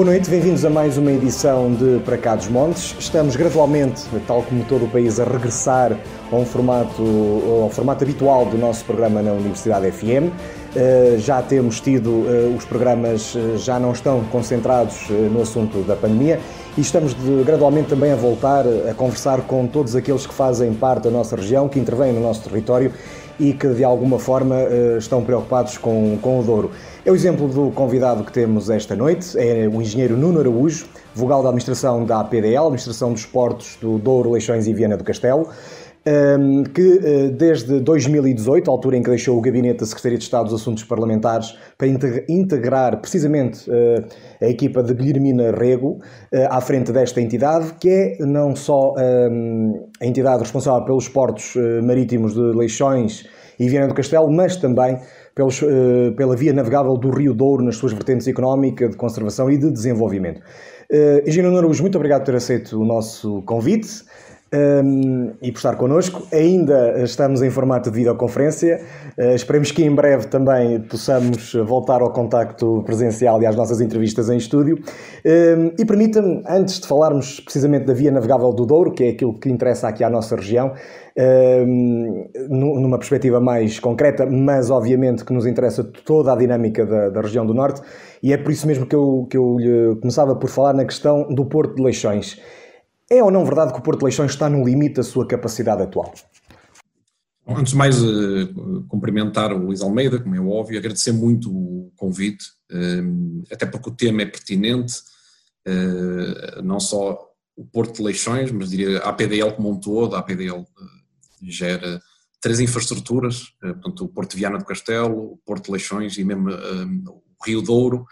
Boa noite, bem-vindos a mais uma edição de Para Cá dos Montes. Estamos gradualmente, tal como todo o país, a regressar a um formato, ao formato habitual do nosso programa na Universidade FM. Eh, já temos tido, eh, os programas eh, já não estão concentrados no assunto da pandemia e estamos de, gradualmente também a voltar a conversar com todos aqueles que fazem parte da nossa região, que intervêm no nosso território e que de alguma forma estão preocupados com, com o Douro. É o exemplo do convidado que temos esta noite, é o engenheiro Nuno Araújo, vogal da administração da APDL, Administração dos Portos do Douro, Leixões e Viana do Castelo, que eh, desde 2018, altura em que deixou o gabinete da Secretaria de Estado dos Assuntos Parlamentares, para integrar precisamente eh, a equipa de Guilhermina Rego eh, à frente desta entidade, que é não só a entidade responsável pelos portos marítimos de Leixões e Viana do Castelo, mas também pelos, pela via navegável do Rio Douro nas suas vertentes económica, de conservação e de desenvolvimento. Engenheiro Araújo, muito obrigado por ter aceito o nosso convite. Um, e por estar connosco. Ainda estamos em formato de videoconferência. Uh, esperemos que em breve também possamos voltar ao contacto presencial e às nossas entrevistas em estúdio. Um, e permita-me, antes de falarmos precisamente da via navegável do Douro, que é aquilo que interessa aqui à nossa região, numa perspectiva mais concreta, mas obviamente que nos interessa toda a dinâmica da, da, região do Norte, e é por isso mesmo que eu, que eu começava por falar na questão do Porto de Leixões. É ou não verdade que o Porto de Leixões está no limite da sua capacidade atual? Antes de mais, uh, cumprimentar o Luís Almeida, como é óbvio, agradecer muito o convite, uh, até porque o tema é pertinente, uh, não só o Porto de Leixões, mas diria a APDL como um todo, a APDL gera três infraestruturas, eh, portanto, o Porto Viana do Castelo, o Porto de Leixões e mesmo o Rio Douro,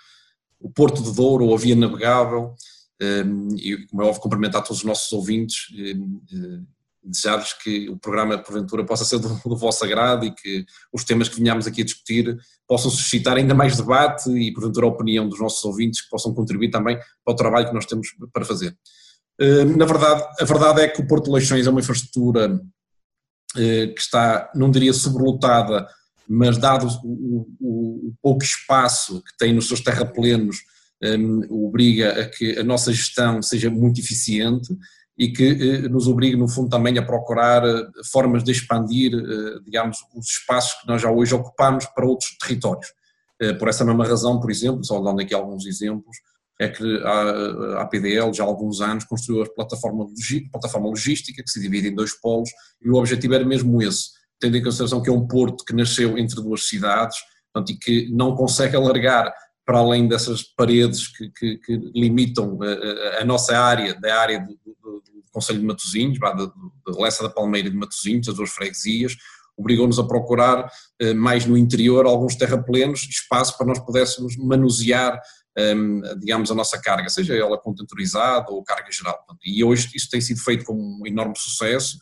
o Porto de Douro, ou a Via Navegável, e como é óbvio cumprimentar todos os nossos ouvintes, um, desejar-lhes que o programa, porventura, possa ser do, do, vosso agrado e que os temas que venhamos aqui a discutir possam suscitar ainda mais debate e, porventura, a opinião dos nossos ouvintes que possam contribuir também para o trabalho que nós temos para fazer. Na verdade, a verdade é que o Porto de Leixões é uma infraestrutura eh, que está, não diria sobrelotada, mas dado o, o, o pouco espaço que tem nos seus terraplenos, um, obriga a que a nossa gestão seja muito eficiente e que eh, nos obriga, no fundo, também a procurar eh, formas de expandir, eh, digamos, os espaços que nós já hoje ocupamos para outros territórios. Eh, por essa mesma razão, por exemplo, só dando aqui alguns exemplos, é que a, a APDL já há alguns anos construiu a plataforma, plataforma logística que se divide em dois polos e o objetivo era mesmo esse, tendo em consideração que é um porto que nasceu entre duas cidades portanto, e que não consegue alargar para além dessas paredes que, que, que limitam a, a, nossa área, da área do, do, do Conselho de Matosinhos, da, Lessa da Palmeira de Matosinhos, as duas freguesias, obrigou-nos a procurar eh, mais no interior alguns terraplenos, espaço para nós pudéssemos manusear um, digamos, a nossa carga, seja ela contentorizada ou carga geral. E hoje isso tem sido feito com um enorme sucesso.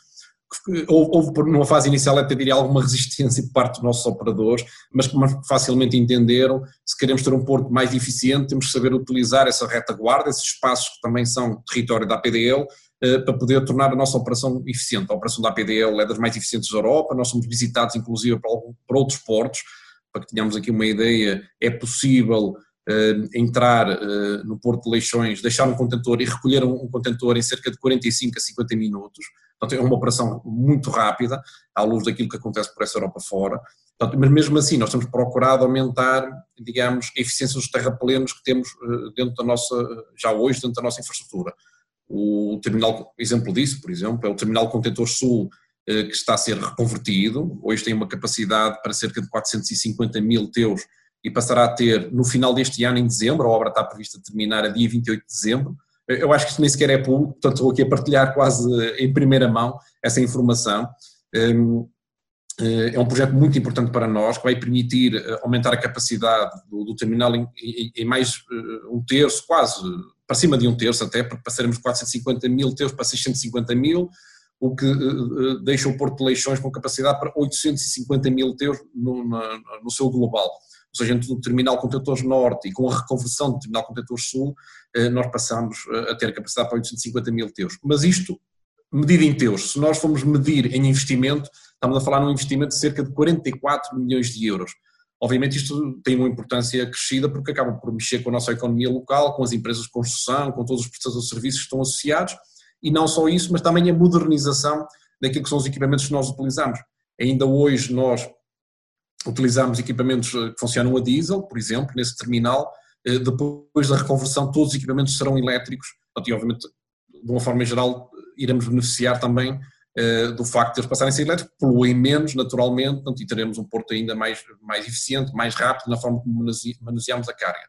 Houve, numa fase inicial até diria alguma resistência por parte dos nossos operadores, mas como facilmente entenderam, se queremos ter um porto mais eficiente, temos que saber utilizar essa retaguarda, esses espaços que também são território da APDL, eh, para poder tornar a nossa operação eficiente. A operação da APDL é das mais eficientes da Europa, nós somos visitados inclusive para outros portos, para que tenhamos aqui uma ideia, é possível entrar uh, no Porto de Leixões, deixar um contentor e recolher um, contentor em cerca de 45 a 50 minutos. Portanto, é uma operação muito rápida, à luz daquilo que acontece por essa Europa fora. Portanto, mas mesmo assim, nós temos procurado aumentar, digamos, a eficiência dos terraplenos que temos uh, dentro da nossa, já hoje, dentro da nossa infraestrutura. O terminal, exemplo disso, por exemplo, é o terminal contentor sul que está a ser reconvertido, hoje tem uma capacidade para cerca de 450 mil teus e passará a ter no final deste ano, em dezembro, a obra está prevista terminar a dia 28 de dezembro. Eu acho que isto nem sequer é público, portanto estou aqui a partilhar quase em primeira mão essa informação. Hum, eh, é um projeto muito importante para nós, que vai permitir eh, aumentar a capacidade do, do terminal em, em, mais eh, um terço, quase para cima de um terço até, porque passaremos de 450 mil teus para 650 mil, o que deixa o Porto de Leixões com capacidade para 850 mil teus no, no seu global seja, entre o terminal contentores norte e com a reconversão do terminal contentores sul, eh, nós passamos eh, a ter capacidade para 850 mil teus. Mas isto, medido em teus, se nós formos medir em investimento, estamos a falar num investimento de cerca de 44 milhões de euros. obviamente isto tem uma importância crescida porque acaba por mexer com a nossa economia local, com as empresas de construção, com todos os prestadores de serviços que estão associados, e não só isso, mas também a modernização daquilo que são os equipamentos que nós utilizamos. Ainda hoje nós utilizamos equipamentos que funcionam a diesel, por exemplo, nesse terminal, eh, depois da reconversão todos os equipamentos serão elétricos, e obviamente de uma forma geral iremos beneficiar também do facto de eles passarem a ser elétricos, poluem menos naturalmente, e teremos um porto ainda mais, mais eficiente, mais rápido na forma como manuseamos a carga.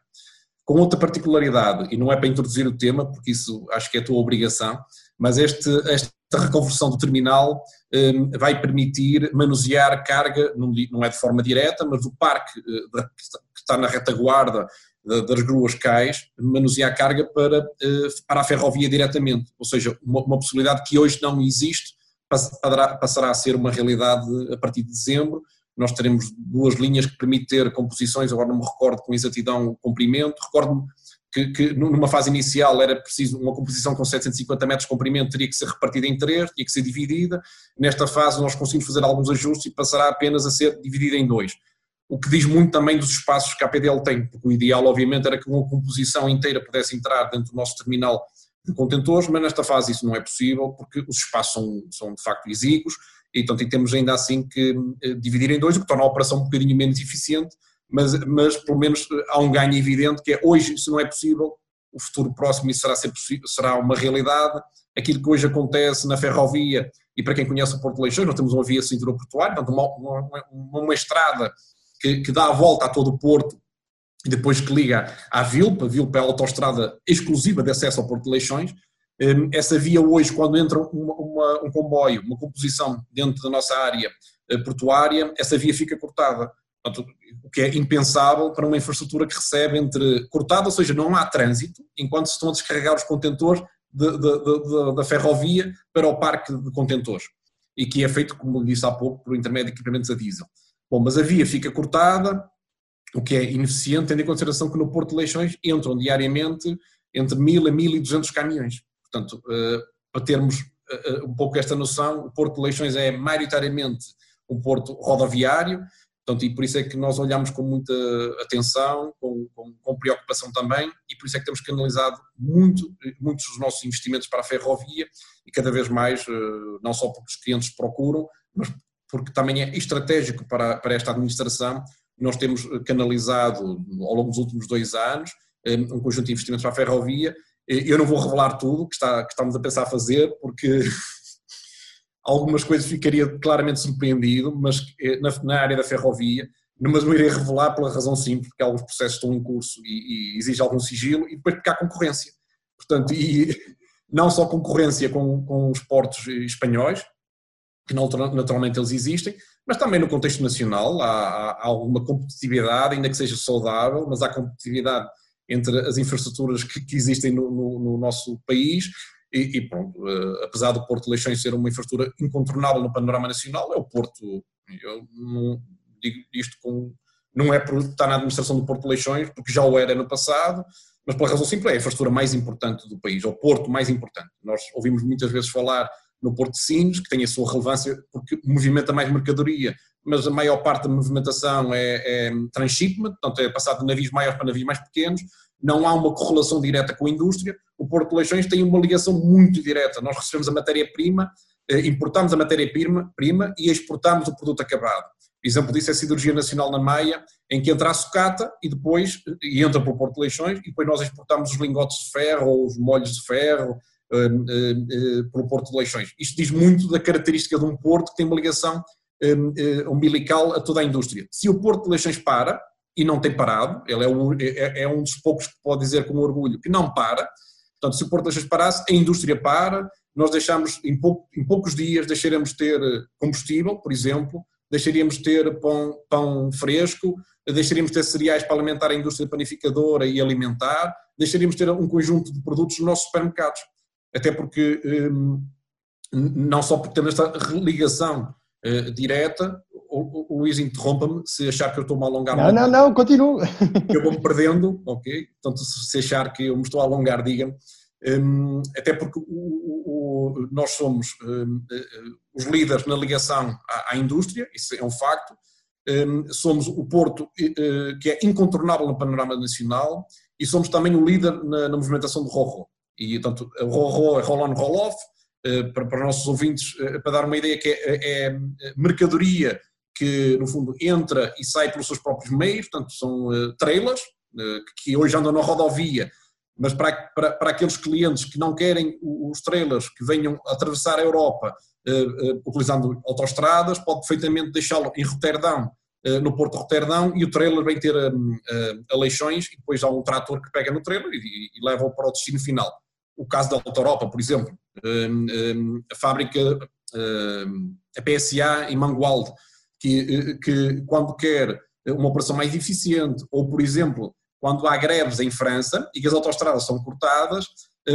Com outra particularidade, e não é para introduzir o tema, porque isso acho que é a tua obrigação, mas este, esta reconversão do terminal um, vai permitir manusear carga, não, não, é de forma direta, mas do parque uh, que está na retaguarda das gruas cais, manusear carga para, uh, para a ferrovia diretamente, ou seja, uma, uma possibilidade que hoje não existe, passará a ser uma realidade a partir de dezembro. Nós teremos duas linhas que permitem ter composições, agora não me recordo com exatidão o comprimento, recordo-me que, que, numa fase inicial era preciso uma composição com 750 metros de comprimento, teria que ser repartida em três, tinha que ser dividida. Nesta fase nós conseguimos fazer alguns ajustes e passará apenas a ser dividida em dois. O que diz muito também dos espaços que a PDL tem, porque o ideal obviamente era que uma composição inteira pudesse entrar dentro do nosso terminal de contentores, mas nesta fase isso não é possível porque os espaços são, são de facto exíguos e então temos ainda assim que eh, dividir em dois, o que torna a operação um bocadinho menos eficiente, mas, mas pelo menos há um ganho evidente que é hoje isso não é possível, o futuro próximo isso será, será uma realidade, aquilo que hoje acontece na ferrovia e para quem conhece o Porto de Leixões, nós temos uma via cintura portuária, portanto uma, uma, uma, estrada que, que, dá a volta a todo o Porto e depois que liga à Vilpa, a Vilpa é a autostrada exclusiva de acesso ao Porto de Leixões, hum, essa via hoje, quando entra uma, uma, um comboio, uma composição dentro da nossa área eh, portuária, essa via fica cortada. Portanto, o que é impensável para uma infraestrutura que recebe entre cortada, ou seja, não há trânsito, enquanto se estão a descarregar os contentores de, de, de, da ferrovia para o parque de contentores. E que é feito, como disse há pouco, por intermédio de equipamentos a diesel. Bom, mas a via fica cortada, o que é ineficiente, tendo em consideração que no Porto de Leixões entram diariamente entre 1000 a 1200 caminhões. Portanto, eh, para termos eh, eh, um pouco esta noção, o Porto de Leixões é maioritariamente um porto rodoviário, portanto, e por isso é que nós olhamos com muita atenção, com, com, com preocupação também, e por isso é que temos canalizado muito, muitos dos nossos investimentos para a ferrovia e cada vez mais, não só porque os clientes procuram, mas porque também é estratégico para, para esta administração. Nós temos canalizado ao longo dos últimos dois anos eh, um conjunto de investimentos para a ferrovia. Eu não vou revelar tudo que, está, que estamos a pensar fazer, porque algumas coisas ficaria claramente surpreendido, mas eh, na, na, área da ferrovia, mas não irei revelar pela razão simples, porque alguns processos estão em curso e, e exige algum sigilo, e depois porque há concorrência. Portanto, e não só concorrência com, com os portos espanhóis, que naturalmente eles existem, mas também no contexto nacional há, há, alguma competitividade, ainda que seja saudável, mas há competitividade entre as infraestruturas que, que existem no, no, no, nosso país e, e pronto, uh, apesar do Porto de Leixões ser uma infraestrutura incontornável no panorama nacional, é o Porto, eu não digo isto com, não é por estar na administração do Porto de Leixões, porque já o era no passado, mas pela razão simples é a infraestrutura mais importante do país, é o porto mais importante. Nós ouvimos muitas vezes falar no Porto de Sines, que tem a sua relevância porque movimenta mais mercadoria, mas a maior parte da movimentação é, é transshipment, portanto é passado de navios maiores para navios mais pequenos, não há uma correlação direta com a indústria, o Porto de Leixões tem uma ligação muito direta, nós recebemos a matéria-prima, eh, importamos a matéria-prima e exportamos o produto acabado. Exemplo disso é a Cirurgia Nacional na Maia, em que entra a sucata e depois, e entra para o Porto de Leixões, e depois nós exportamos os lingotes de ferro, ou os molhos de ferro, uh, uh, pelo Porto de Leixões. Isto diz muito da característica de um porto que tem uma ligação umbilical a toda a indústria. Se o Porto de Leixões para, e não tem parado, ele é é, é um dos poucos que pode dizer com orgulho que não para, portanto, se o Porto de Leixões parasse, a indústria para, nós deixamos, em, em poucos dias, deixaremos ter combustível, por exemplo, deixaríamos ter pão, pão fresco, deixaríamos ter cereais para alimentar a indústria panificadora e alimentar, deixaríamos ter um conjunto de produtos nos nossos supermercados. Até porque um, não só porque temos esta ligação uh, direta, o, o Luís interrompa-me se achar que eu estou-me a alongar Não, não, não, continuo. Eu vou-me perdendo, ok? Portanto, se achar que eu me estou a alongar, diga-me. Um, até porque o, o, nós somos um, uh, os líderes na ligação à, à, indústria, isso é um facto, somos o porto que é incontornável no panorama nacional e somos também o líder na, na movimentação do RORO. E, portanto, o RORO é roll-on, roll-off, para, para os nossos ouvintes, para dar uma ideia que é, é mercadoria que, no fundo, entra e sai pelos seus próprios meios, portanto, são trailers, que hoje andam na rodovia, mas para, para, para aqueles clientes que não querem os trailers que venham atravessar a Europa uh, utilizando autoestradas, pode perfeitamente deixá-lo em Roterdão, uh, no Porto de Roterdão, e o trailer vem ter um, aleixões e depois há um trator que pega no trailer e, e leva-o para o destino final. O caso da Auto Europa, por exemplo, um, um, a fábrica, a PSA em Mangualde, que, que quando quer uma operação mais eficiente, ou por exemplo, quando há greves em França e que as autoestradas são cortadas,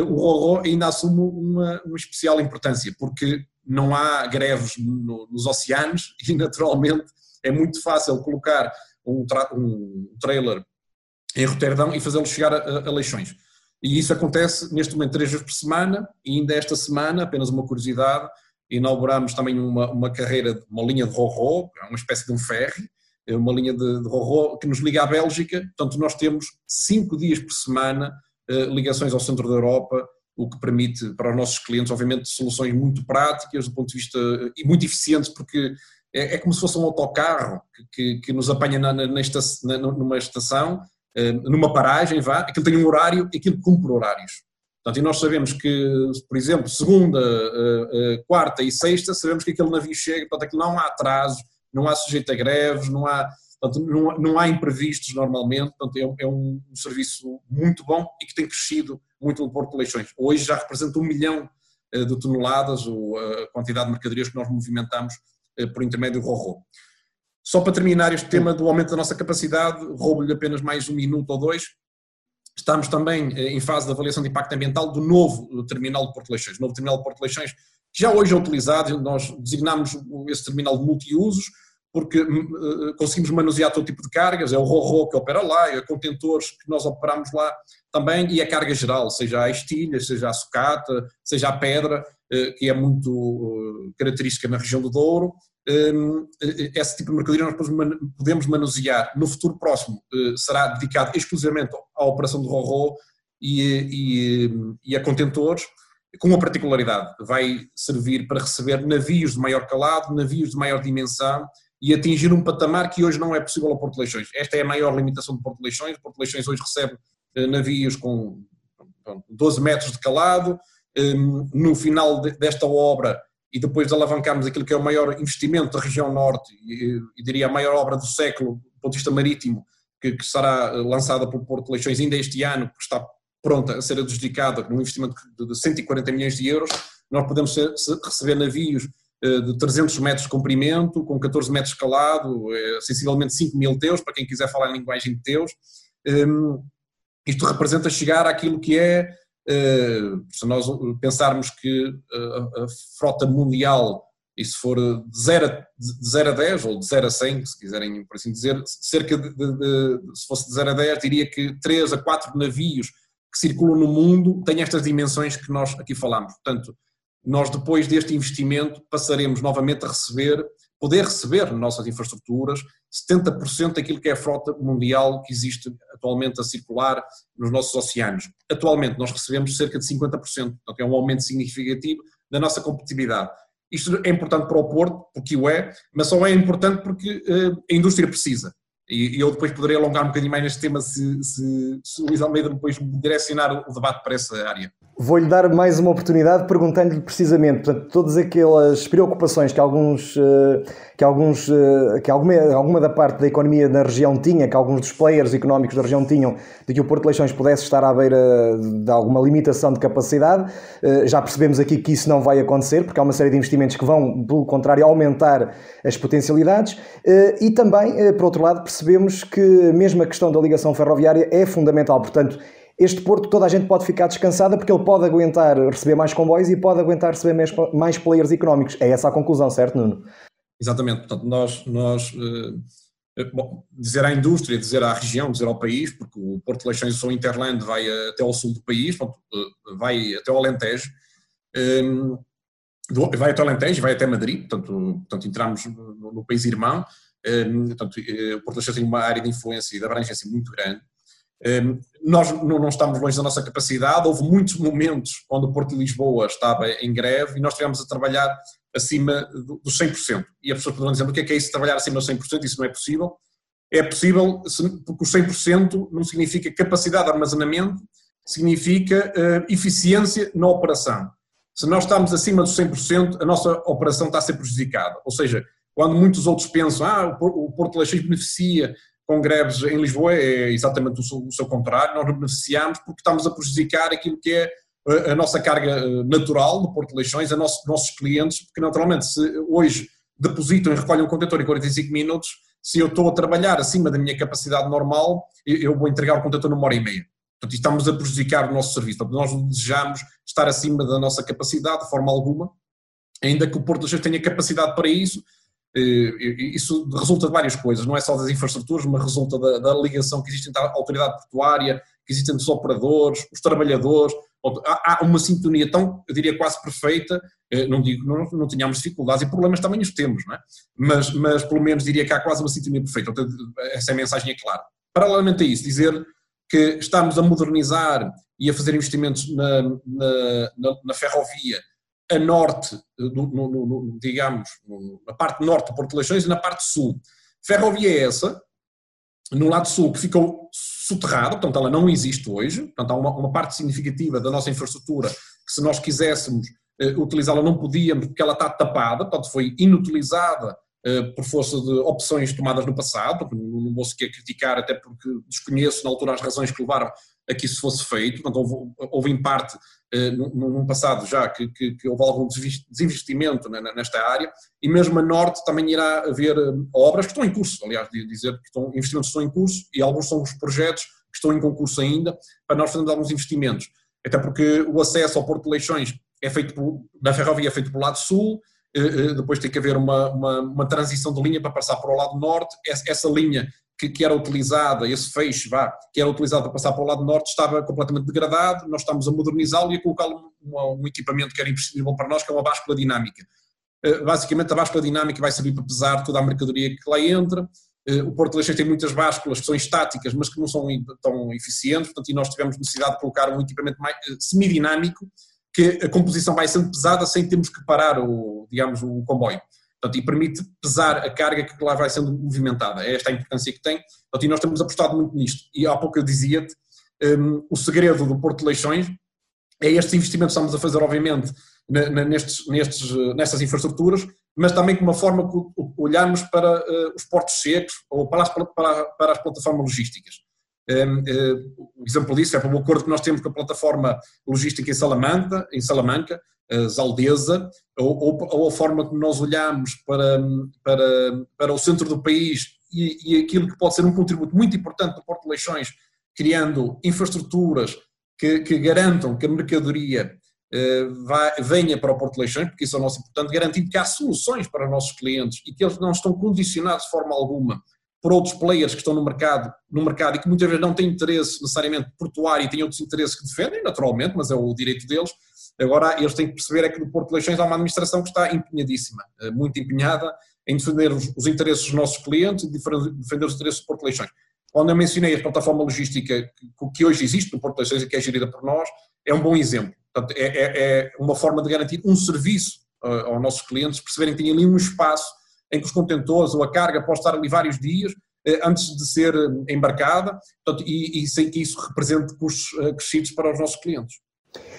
o RORO ainda assume uma, uma especial importância, porque não há greves no, nos oceanos e, naturalmente, é muito fácil colocar um, tra um trailer em Roterdão e fazê-lo chegar a, a, Leixões. E isso acontece neste momento três vezes por semana, e ainda esta semana, apenas uma curiosidade, inauguramos também uma, uma carreira, uma linha de Rorô, é uma espécie de um ferry, é uma linha de, de que nos liga à Bélgica, portanto nós temos cinco dias por semana eh, ligações ao centro da Europa, o que permite para os nossos clientes, obviamente, soluções muito práticas do ponto de vista e muito eficientes, porque é, é como se fosse um autocarro que, que, que nos apanha na, na, na, numa estação, eh, numa paragem, vá, aquilo tem um horário e aquilo cumpre horários. Portanto, e nós sabemos que, por exemplo, segunda, eh, eh, quarta e sexta, sabemos que aquele navio chega, portanto, aquilo não há atrasos, não há sujeito a greves, não há, portanto, não, não há imprevistos normalmente, portanto, é, é um, um serviço muito bom e que tem crescido muito no Porto de Leixões. Hoje já representa um milhão eh, de toneladas, a quantidade de mercadorias que nós movimentamos por intermédio do RORO. Só para terminar este tema do aumento da nossa capacidade, roubo-lhe apenas mais um minuto ou dois. Estamos também eh, em fase de avaliação de impacto ambiental do novo terminal de Porto Leixões. O novo terminal de Porto Leixões, que já hoje é utilizado, nós designamos esse terminal de multiusos, porque uh, conseguimos manusear todo tipo de cargas, é o RORO que opera lá, é contentores que nós operamos lá também, e a carga geral, seja a estilha, seja a sucata, seja a pedra, que é muito característica na região do Douro. Um, esse tipo de mercadoria nós podemos manusear no futuro próximo, será dedicado exclusivamente à operação do RORO e, e, e a contentores, com uma particularidade, vai servir para receber navios de maior calado, navios de maior dimensão, e atingir um patamar que hoje não é possível ao Porto Leixões. Esta é a maior limitação do Porto Leixões. O Porto Leixões hoje recebe eh, navios com 12 metros de calado. Ehm, no final desta obra, e depois de alavancarmos aquilo que é o maior investimento da região norte, e, diria a maior obra do século, do ponto de vista marítimo, que, que será eh, lançada pelo Porto Leixões ainda este ano, que está pronta a ser adjudicada num investimento de 140 milhões de euros, nós podemos ser, receber navios eh, de 300 metros de comprimento, com 14 metros de escalado, é, sensivelmente 5 mil teus, para quem quiser falar em linguagem de teus. Um, isto representa chegar àquilo que é, se nós pensarmos que a, a, frota mundial, e se for de 0, a, de 0 a 10, ou de 0 a 100, se quiserem por assim dizer, cerca de, de, de, se fosse de 0 a 10, diria que 3 a 4 navios que circulam no mundo têm estas dimensões que nós aqui falamos. Portanto, nós depois deste investimento passaremos novamente a receber, poder receber nas nossas infraestruturas 70% daquilo que é a frota mundial que existe atualmente a circular nos nossos oceanos. Atualmente nós recebemos cerca de 50%, portanto é um aumento significativo da nossa competitividade. Isto é importante para o Porto, porque o é, mas só é importante porque uh, a indústria precisa. E, eu depois poderei alongar um bocadinho mais neste tema se, se, se o Luís Almeida depois direcionar o debate para essa área. Vou-lhe dar mais uma oportunidade perguntando-lhe precisamente, portanto, todas aquelas preocupações que alguns, eh, que alguns, eh, que alguma, alguma da parte da economia da região tinha, que alguns dos players económicos da região tinham, de que o Porto de Leixões pudesse estar à beira de alguma limitação de capacidade, eh, já percebemos aqui que isso não vai acontecer, porque há uma série de investimentos que vão, pelo contrário, aumentar as potencialidades, e também, por outro lado, percebemos que mesmo a questão da ligação ferroviária é fundamental, portanto, este Porto toda a gente pode ficar descansada porque ele pode aguentar receber mais comboios e pode aguentar receber mais, mais players económicos. É essa a conclusão, certo, Nuno? Exatamente. Portanto, nós, nós uh, bom, dizer à indústria, dizer à região, dizer ao país, porque o Porto de Leixões, o Interland, vai até ao sul do país, portanto, uh, vai até ao Alentejo, um, vai até o Alentejo, vai até Madrid, portanto, portanto entramos no, no país irmão, portanto, o Porto Leixões tem uma área de influência e de abrangência muito grande. Nós não estamos longe da nossa capacidade, houve muitos momentos onde o Porto de Lisboa estava em greve e nós estivemos a trabalhar acima dos 100%. E as pessoas poderão dizer, o que é que é isso trabalhar acima dos 100%? Isso não é possível. É possível porque os 100% não significa capacidade de armazenamento, significa uh, eficiência na operação. Se nós estamos acima dos 100%, a nossa operação está a ser prejudicada. Ou seja, quando muitos outros pensam, ah, o Porto Leixões beneficia com greves em Lisboa, é exatamente o seu, o seu contrário, nós beneficiamos porque estamos a prejudicar aquilo que é a nossa carga eh, natural do Porto de Leixões, a nossos, nossos clientes, porque naturalmente se hoje depositam e recolhem um contentor em 45 minutos, se eu estou a trabalhar acima da minha capacidade normal, eu vou entregar o contentor numa hora e meia. Portanto, estamos a prejudicar o nosso serviço. Portanto, nós desejamos estar acima da nossa capacidade, de forma alguma, ainda que o Porto de Leixões tenha capacidade para isso, eh, isso resulta de várias coisas, não é só das infraestruturas, mas resulta da, da ligação que existe entre a autoridade portuária, que existe entre os operadores, os trabalhadores, há uma sintonia tão, eu diria, quase perfeita, eh, não digo não, não tenhamos dificuldades e problemas também os temos, não é? mas, mas pelo menos diria que há quase uma sintonia perfeita, essa é mensagem é clara. Paralelamente a isso, dizer que estamos a modernizar e a fazer investimentos na, na, na, na ferrovia a norte, no, no, no, digamos, na parte norte de Porto Leixões e na parte sul. Ferrovia é essa, no lado sul, que ficou soterrada, portanto ela não existe hoje, portanto há uma, uma parte significativa da nossa infraestrutura que se nós quiséssemos eh, utilizá-la não podíamos porque ela está tapada, portanto foi inutilizada eh, por força de opções tomadas no passado, não vou sequer criticar até porque desconheço na altura as razões que levaram a que isso fosse feito, portanto houve, houve em parte eh, num passado já que, que, que, houve algum desinvestimento nesta área. E mesmo a norte também irá haver eh, obras que estão em curso, aliás, dizer que estão, investimentos estão em curso e alguns são os projetos que estão em concurso ainda para nós fazermos alguns investimentos. Até porque o acesso ao Porto de Leixões é feito por, na ferrovia é feito pelo lado sul, eh, depois tem que haver uma, uma, uma transição de linha para passar para o lado norte, essa linha que, que, era utilizada, esse feixe, vá, que era utilizado para passar para o lado norte, estava completamente degradado, nós estamos a modernizá-lo e a colocá-lo um, um equipamento que era imprescindível para nós, que é uma báscula dinâmica. Uh, basicamente, a báscula dinâmica vai servir para pesar toda a mercadoria que lá entra. Uh, o Porto Leixões tem muitas básculas que são estáticas, mas que não são tão eficientes, portanto, e nós tivemos necessidade de colocar um equipamento mais, uh, semidinâmico, que a composição vai sendo pesada sem termos que parar o, digamos, o comboio. Portanto, e permite pesar a carga que lá vai sendo movimentada. É esta a importância que tem. Portanto, e nós temos apostado muito nisto. E há pouco eu dizia-te, um, o segredo do Porto de Leixões é estes investimentos que estamos a fazer, obviamente, nestes, nestes, nestas infraestruturas, mas também com uma forma que olharmos para uh, os portos secos ou para as, para, para as plataformas logísticas. Um, uh, o exemplo disso é para o acordo que nós temos com a plataforma logística em Salamanca, em Salamanca Zaldeza, ou, ou, ou, a forma como nós olhamos para, para, para o centro do país e, e aquilo que pode ser um contributo muito importante do Porto de Leixões, criando infraestruturas que, que garantam que a mercadoria eh, vai, venha para o Porto de Leixões, porque isso é o nosso importante, garantindo que há soluções para os nossos clientes e que eles não estão condicionados de forma alguma por outros players que estão no mercado, no mercado e que muitas vezes não têm interesse necessariamente portuário e têm outros interesses que defendem, naturalmente, mas é o direito deles, Agora, eles têm que perceber é que no Porto de Leixões há uma administração que está empenhadíssima, eh, muito empenhada em defender os, interesses dos nossos clientes e defender os interesses do Porto de Leixões. Quando eu mencionei a plataforma logística que, hoje existe no Porto de Leixões e que é gerida por nós, é um bom exemplo. Portanto, é, é, é uma forma de garantir um serviço uh, aos nossos clientes, perceberem que têm ali um espaço em que os contentores ou a carga pode estar ali vários dias, uh, antes de ser embarcada, portanto, e, e, sem que isso represente custos crescidos para os nossos clientes.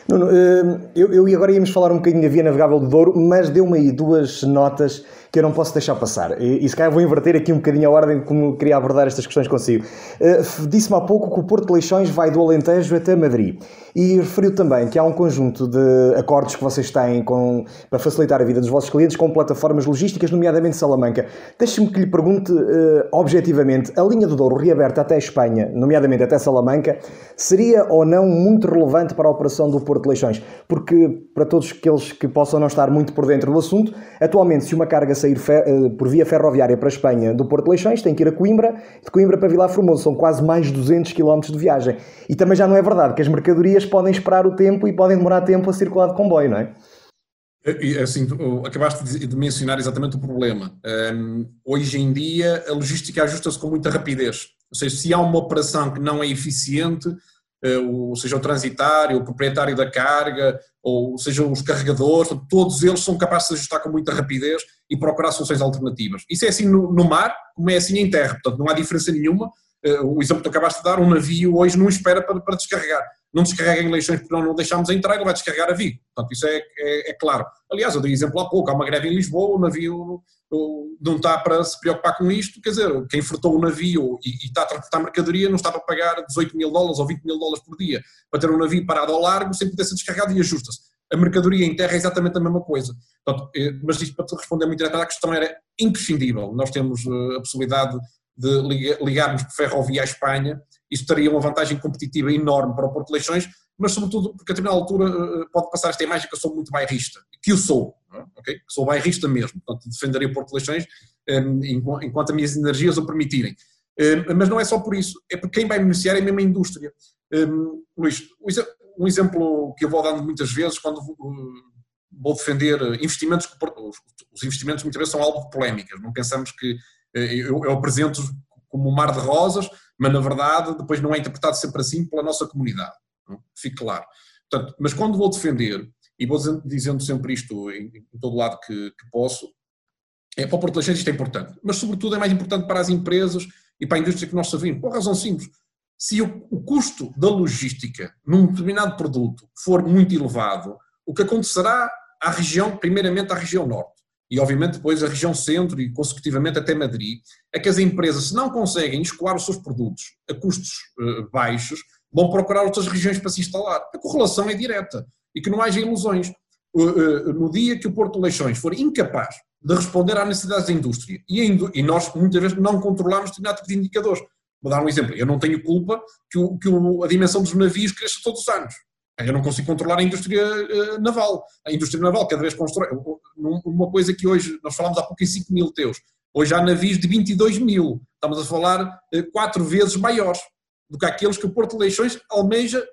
Nuno, hum, eu, eu agora íamos falar um bocadinho da Via Navegável do Douro, mas deu-me aí duas notas que eu não posso deixar passar. E, e se calhar vou inverter aqui um bocadinho a ordem de como queria abordar estas questões consigo. Uh, Disse-me há pouco que o Porto de Leixões vai do Alentejo até Madrid. E referiu também que há um conjunto de acordos que vocês têm com, para facilitar a vida dos vossos clientes com plataformas logísticas, nomeadamente Salamanca. Deixe-me que lhe pergunte uh, objetivamente: a linha do Douro reaberta até a Espanha, nomeadamente até Salamanca, seria ou não muito relevante para a operação do Porto de Leixões? Porque, para todos aqueles que possam não estar muito por dentro do assunto, atualmente, se uma carga sair eh, por via ferroviária para a Espanha do Porto de Leixões, tem que ir a Coimbra, de Coimbra para Vilar Formoso, são quase mais de 200 km de viagem. E também já não é verdade que as mercadorias podem esperar o tempo e podem demorar tempo a circular de comboio, não é? Assim, acabaste de mencionar exatamente o problema. Um, hoje em dia a logística ajusta-se com muita rapidez. Ou seja, se há uma operação que não é eficiente, ou seja, o transitário, o proprietário da carga, ou seja, os carregadores, todos eles são capazes de ajustar com muita rapidez e procurar soluções alternativas. Isso é assim no, no mar, como é assim em terra, portanto não há diferença nenhuma. O exemplo que acabaste de dar, um navio hoje não espera para, para descarregar. Não descarrega em Leixões porque não, deixamos entrar, ele vai descarregar a Vigo. Portanto, isso é, é, é, claro. Aliás, eu dei exemplo há pouco, há uma greve em Lisboa, o navio não está para se preocupar com isto, quer dizer, quem fretou o navio e, e está a transportar mercadoria não está para pagar 18 mil dólares ou 20 mil dólares por dia para ter um navio parado ao largo sem poder ser descarregado e ajusta-se. A mercadoria em terra é exatamente a mesma coisa. Portanto, eh, mas isto para te responder muito diretamente, a questão era imprescindível. Nós temos eh, a possibilidade de ligarmos por ferrovia à Espanha, isso teria uma vantagem competitiva enorme para o Porto Leixões, mas sobretudo porque a determinada altura eh, pode passar esta imagem que eu sou muito bairrista, que eu sou, ok? Sou bairrista mesmo, portanto defenderia Porto de Leixões ehm, enquanto as minhas energias o permitirem. Mas não é só por isso, é porque quem vai beneficiar é mesmo a indústria. Luís, um exemplo que eu vou dando muitas vezes quando vou defender investimentos, os investimentos muitas vezes são algo de polémicas, não pensamos que eh, eu, eu apresento como um mar de rosas, mas na verdade depois não é interpretado sempre assim pela nossa comunidade, fique claro. Portanto, mas quando vou defender, e vou dizendo sempre isto em, em todo lado que, que, posso, é para o Porto isto é importante, mas sobretudo é mais importante para as empresas e para a indústria que nós servimos, por razão simples. Se o, o custo da logística num determinado produto for muito elevado, o que acontecerá à região, primeiramente à região norte, e obviamente depois a região centro e consecutivamente até Madrid, é que as empresas, se não conseguem escoar os seus produtos a custos uh, baixos, vão procurar outras regiões para se instalar. A correlação é direta e que não haja ilusões. Uh, uh, no dia que o Porto de Leixões for incapaz de responder às necessidades da indústria, e, e nós muitas vezes não controlamos determinado tipo de indicadores. Vou dar um exemplo. Eu não tenho culpa que, o, que o, a dimensão dos navios cresça todos os anos. Eu não consigo controlar a indústria uh, naval. A indústria naval cada vez constrói. Uma coisa que hoje, nós falámos há pouco em 5 mil teus, hoje há navios de 22 mil. Estamos a falar uh, quatro vezes maiores do que aqueles que o Porto de Leixões almeja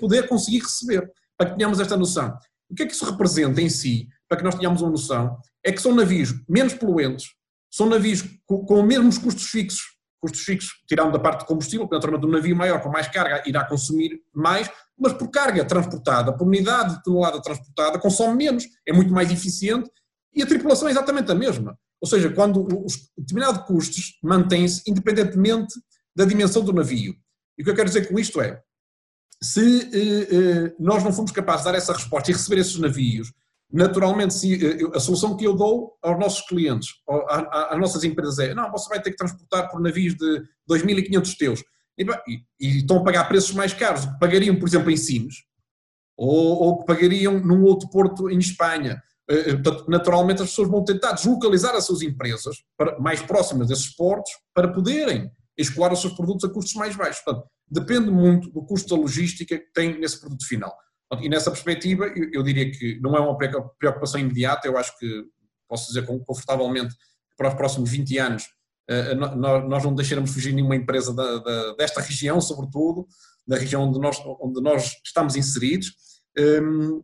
poder conseguir receber, para que tenhamos esta noção. O que é que isso representa em si, para que nós tenhamos uma noção, é que são navios menos poluentes, são navios com, com os mesmos custos fixos, custos fixos tirando da parte de combustível, porque naturalmente um navio maior com mais carga irá consumir mais, mas por carga transportada, por unidade de tonelada transportada, consome menos, é muito mais eficiente e a tripulação é exatamente a mesma. Ou seja, quando os determinados custos mantêm-se independentemente da dimensão do navio. E o que eu quero dizer com isto é, se eh, eh, nós não formos capazes de dar essa resposta e receber esses navios, naturalmente se, eh, a solução que eu dou aos nossos clientes, às nossas empresas é, não, você vai ter que transportar por navios de 2.500 teus e, e, estão a pagar preços mais caros que pagariam, por exemplo, em Sines, ou, ou que pagariam num outro porto em Espanha. Eh, eh, portanto, naturalmente as pessoas vão tentar deslocalizar as suas empresas para, mais próximas desses portos para poderem escoar os seus produtos a custos mais baixos. Portanto, depende muito do custo da logística que tem nesse produto final. E nessa perspectiva, eu diria que não é uma preocupação imediata, eu acho que posso dizer confortavelmente que para os próximos 20 anos nós não deixaremos fugir nenhuma empresa da, da, desta região, sobretudo, da região onde nós, onde nós estamos inseridos. Um,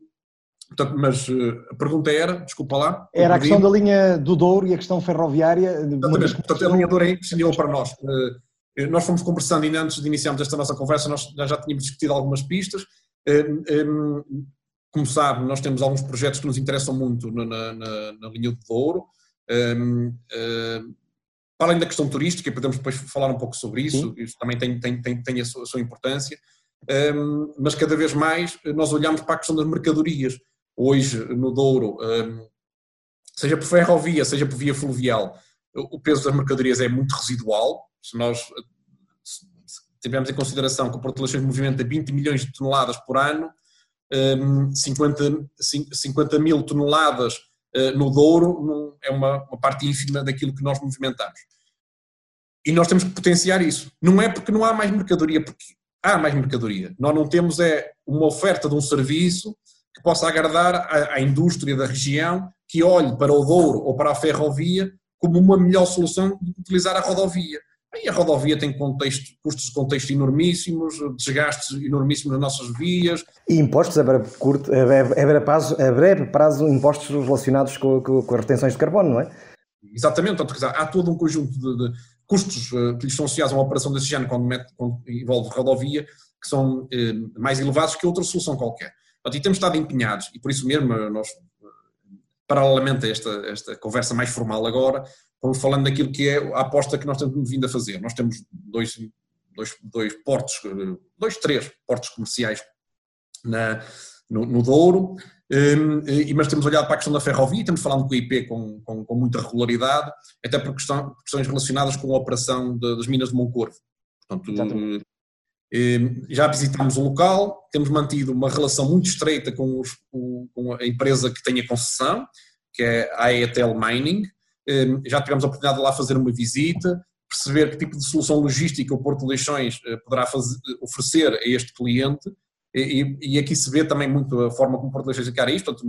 portanto, mas eh, a pergunta era, desculpa lá. Era a questão da linha do Douro e a questão ferroviária. Exatamente, portanto, a linha do Douro é imprescindível para nós. Eh, nós fomos conversando e antes de iniciarmos esta nossa conversa, nós já tínhamos discutido algumas pistas. Como sabe, nós temos alguns projetos que nos interessam muito na, na, na linha do Douro para além da questão turística, podemos depois falar um pouco sobre isso, Sim. isso também tem, tem, tem, tem a, sua, a sua importância, um, mas cada vez mais nós olhamos para a questão das mercadorias. Hoje, no Douro, um, seja por ferrovia, seja por via fluvial, o peso das mercadorias é muito residual. Se nós se tivermos em consideração que o Porto de Leixões movimenta 20 milhões de toneladas por ano, um, 50, 50 mil toneladas no Douro é uma, uma parte ínfima daquilo que nós movimentamos. E nós temos que potenciar isso. Não é porque não há mais mercadoria, porque há mais mercadoria. Nós não temos é uma oferta de um serviço que possa agradar à, à indústria da região que olhe para o Douro ou para a ferrovia como uma melhor solução de utilizar a rodovia. E a rodovia tem contexto, custos de contexto enormíssimos, desgastes enormíssimos nas nossas vias. E impostos a breve, curto, a breve, a breve, prazo, a breve prazo, impostos relacionados com, com, com, as retenções de carbono, não é? Exatamente, portanto, há todo um conjunto de, de custos uh, que lhes são associados a uma operação desse género quando, mete, quando envolve rodovia, que são uh, mais elevados que outra solução qualquer. Portanto, e temos estado empenhados, e por isso mesmo nós, paralelamente a esta, esta conversa mais formal agora, vamos falando daquilo que é a aposta que nós temos vindo a fazer. Nós temos dois, dois, dois portos, dois, três portos comerciais na, no, no Douro, um, mas temos olhado para a questão da ferrovia, temos falado com o IP com, com, com muita regularidade, até por questão, questões relacionadas com a operação de, das minas de Moncorvo. Portanto, um, já visitámos o local, temos mantido uma relação muito estreita com, os, com a empresa que tem a concessão, que é a Aetel Mining, já tivemos a oportunidade de lá fazer uma visita, perceber que tipo de solução logística o Porto de Leixões eh, poderá fazer, oferecer a este cliente e, e, aqui se vê também muito a forma como Porto Leixões encara isto, portanto,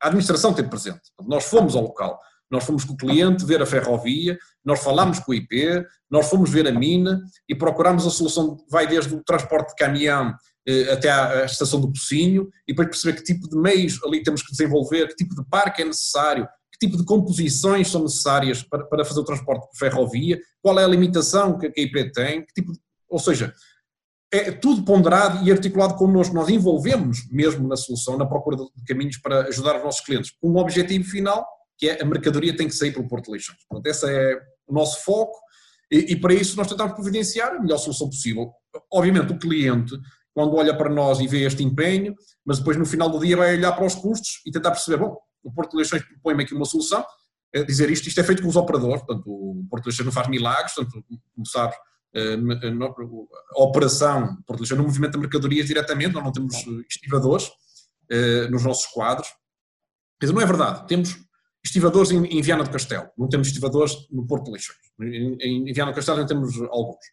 a administração teve presente. Nós fomos ao local, nós fomos com o cliente ver a ferrovia, nós falámos com o IP, nós fomos ver a mina e procurámos a solução vai desde o transporte de caminhão eh, até à, estação do Pocinho e depois perceber que tipo de meios ali temos que desenvolver, que tipo de parque é necessário, que tipo de composições são necessárias para, para fazer o transporte por ferrovia, qual é a limitação que a IP tem, tipo de, ou seja, é tudo ponderado e articulado connosco. Nós envolvemos mesmo na solução, na procura de caminhos para ajudar os nossos clientes, com um objetivo final, que é a mercadoria tem que sair pelo Porto de Leixões. Portanto, esse é o nosso foco e, e, para isso nós tentamos providenciar a melhor solução possível. Obviamente o cliente, quando olha para nós e vê este empenho, mas depois no final do dia vai olhar para os custos e tentar perceber, bom, o Porto de Leixões propõe-me aqui uma solução, é dizer isto, isto é feito com os operadores, portanto o Porto de Leixões não faz milagres, portanto, como sabes, eh, a operação Porto Lixão não movimenta mercadorias diretamente, nós não temos estivadores eh, nos nossos quadros. Quer dizer, não é verdade. Temos estivadores em, Viana do Castelo, não temos estivadores no Porto de Leixões. Em, Viana do Castelo não temos alguns.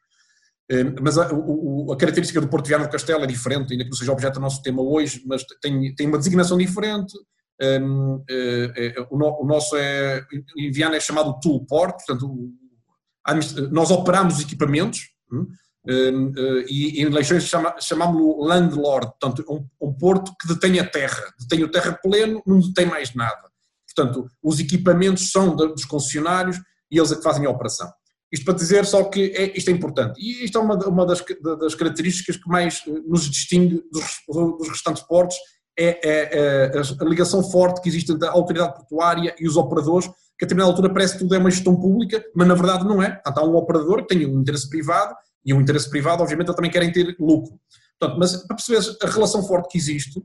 Eh, mas a, a, característica do Porto de Viana do Castelo é diferente, ainda que não seja objeto do nosso tema hoje, mas tem, tem uma designação diferente. Um, é, é, o, nosso é, em Viana é chamado Tool Port, portanto, nós operamos os equipamentos hum, hum, eh, e em eleições chamámos-lo landlord, portanto, um, um porto que detém a terra, detém o terra pleno, não detém mais nada. Portanto, os equipamentos são dos concessionários e eles é que fazem a operação. Isto para dizer só que é, isto é importante. E isto é uma, uma das, das, características que mais eh, nos distingue dos, dos restantes portos, é, é, é, a ligação forte que existe entre a autoridade portuária e os operadores, que a determinada altura parece que tudo é uma gestão pública, mas na verdade não é. Portanto, há um operador que tem um interesse privado e um interesse privado, obviamente, eles também querem ter lucro. Portanto, mas para perceber a relação forte que existe,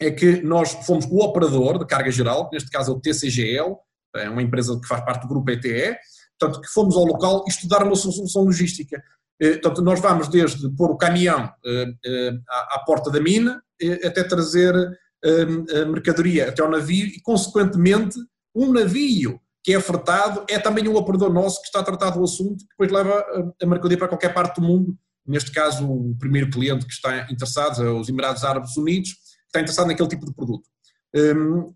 é que nós fomos o operador de carga geral, neste caso é o TCGL, é uma empresa que faz parte do grupo ETE, portanto, que fomos ao local estudar uma solução logística. Eh, portanto, nós vamos desde pôr o caminhão eh, eh, à porta da mina até trazer a mercadoria até ao navio e, consequentemente, um navio que é ofertado é também um operador nosso que está a tratar do assunto, que depois leva a mercadoria para qualquer parte do mundo. Neste caso, o primeiro cliente que está interessado é os Emirados Árabes Unidos, que está interessado naquele tipo de produto. Um,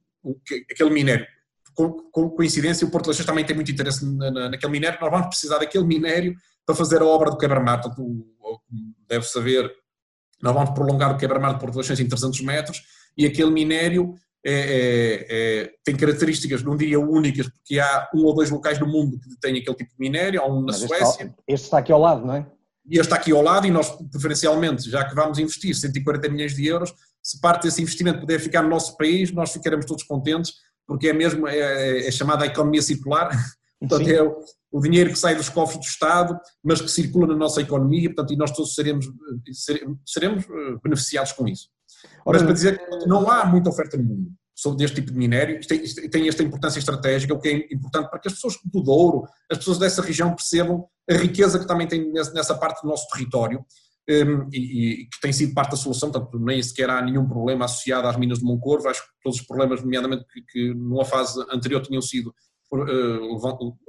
aquele minério. Com, coincidência, o Porto Leixões também tem muito interesse na, na, naquele minério. Nós vamos precisar daquele minério para fazer a obra do quebra-mar. Como deve saber, nós vamos prolongar o quebra-mar em 300 metros e aquele minério é, é, é, tem características, não diria únicas, porque há um ou dois locais no mundo que têm aquele tipo de minério, há um na Mas Suécia. Este, este está aqui ao lado, não é? E este está aqui ao lado e nós, preferencialmente, já que vamos investir 140 milhões de euros, se parte desse investimento puder ficar no nosso país, nós ficaremos todos contentes, porque é mesmo, é, é chamada a economia circular, portanto é o, dinheiro que sai dos cofres do Estado, mas que circula na nossa economia, portanto, e nós todos seremos, seremos eh, beneficiados com isso. Mas para dizer que não há muita oferta no mundo sobre este tipo de minério, tem, tem, esta importância estratégica, o que é importante para que as pessoas do Douro, as pessoas dessa região percebam a riqueza que também tem nessa parte do nosso território um, e, e, que tem sido parte da solução, portanto nem sequer há nenhum problema associado às minas de Moncorvo, acho que todos os problemas, nomeadamente que, que numa fase anterior tinham sido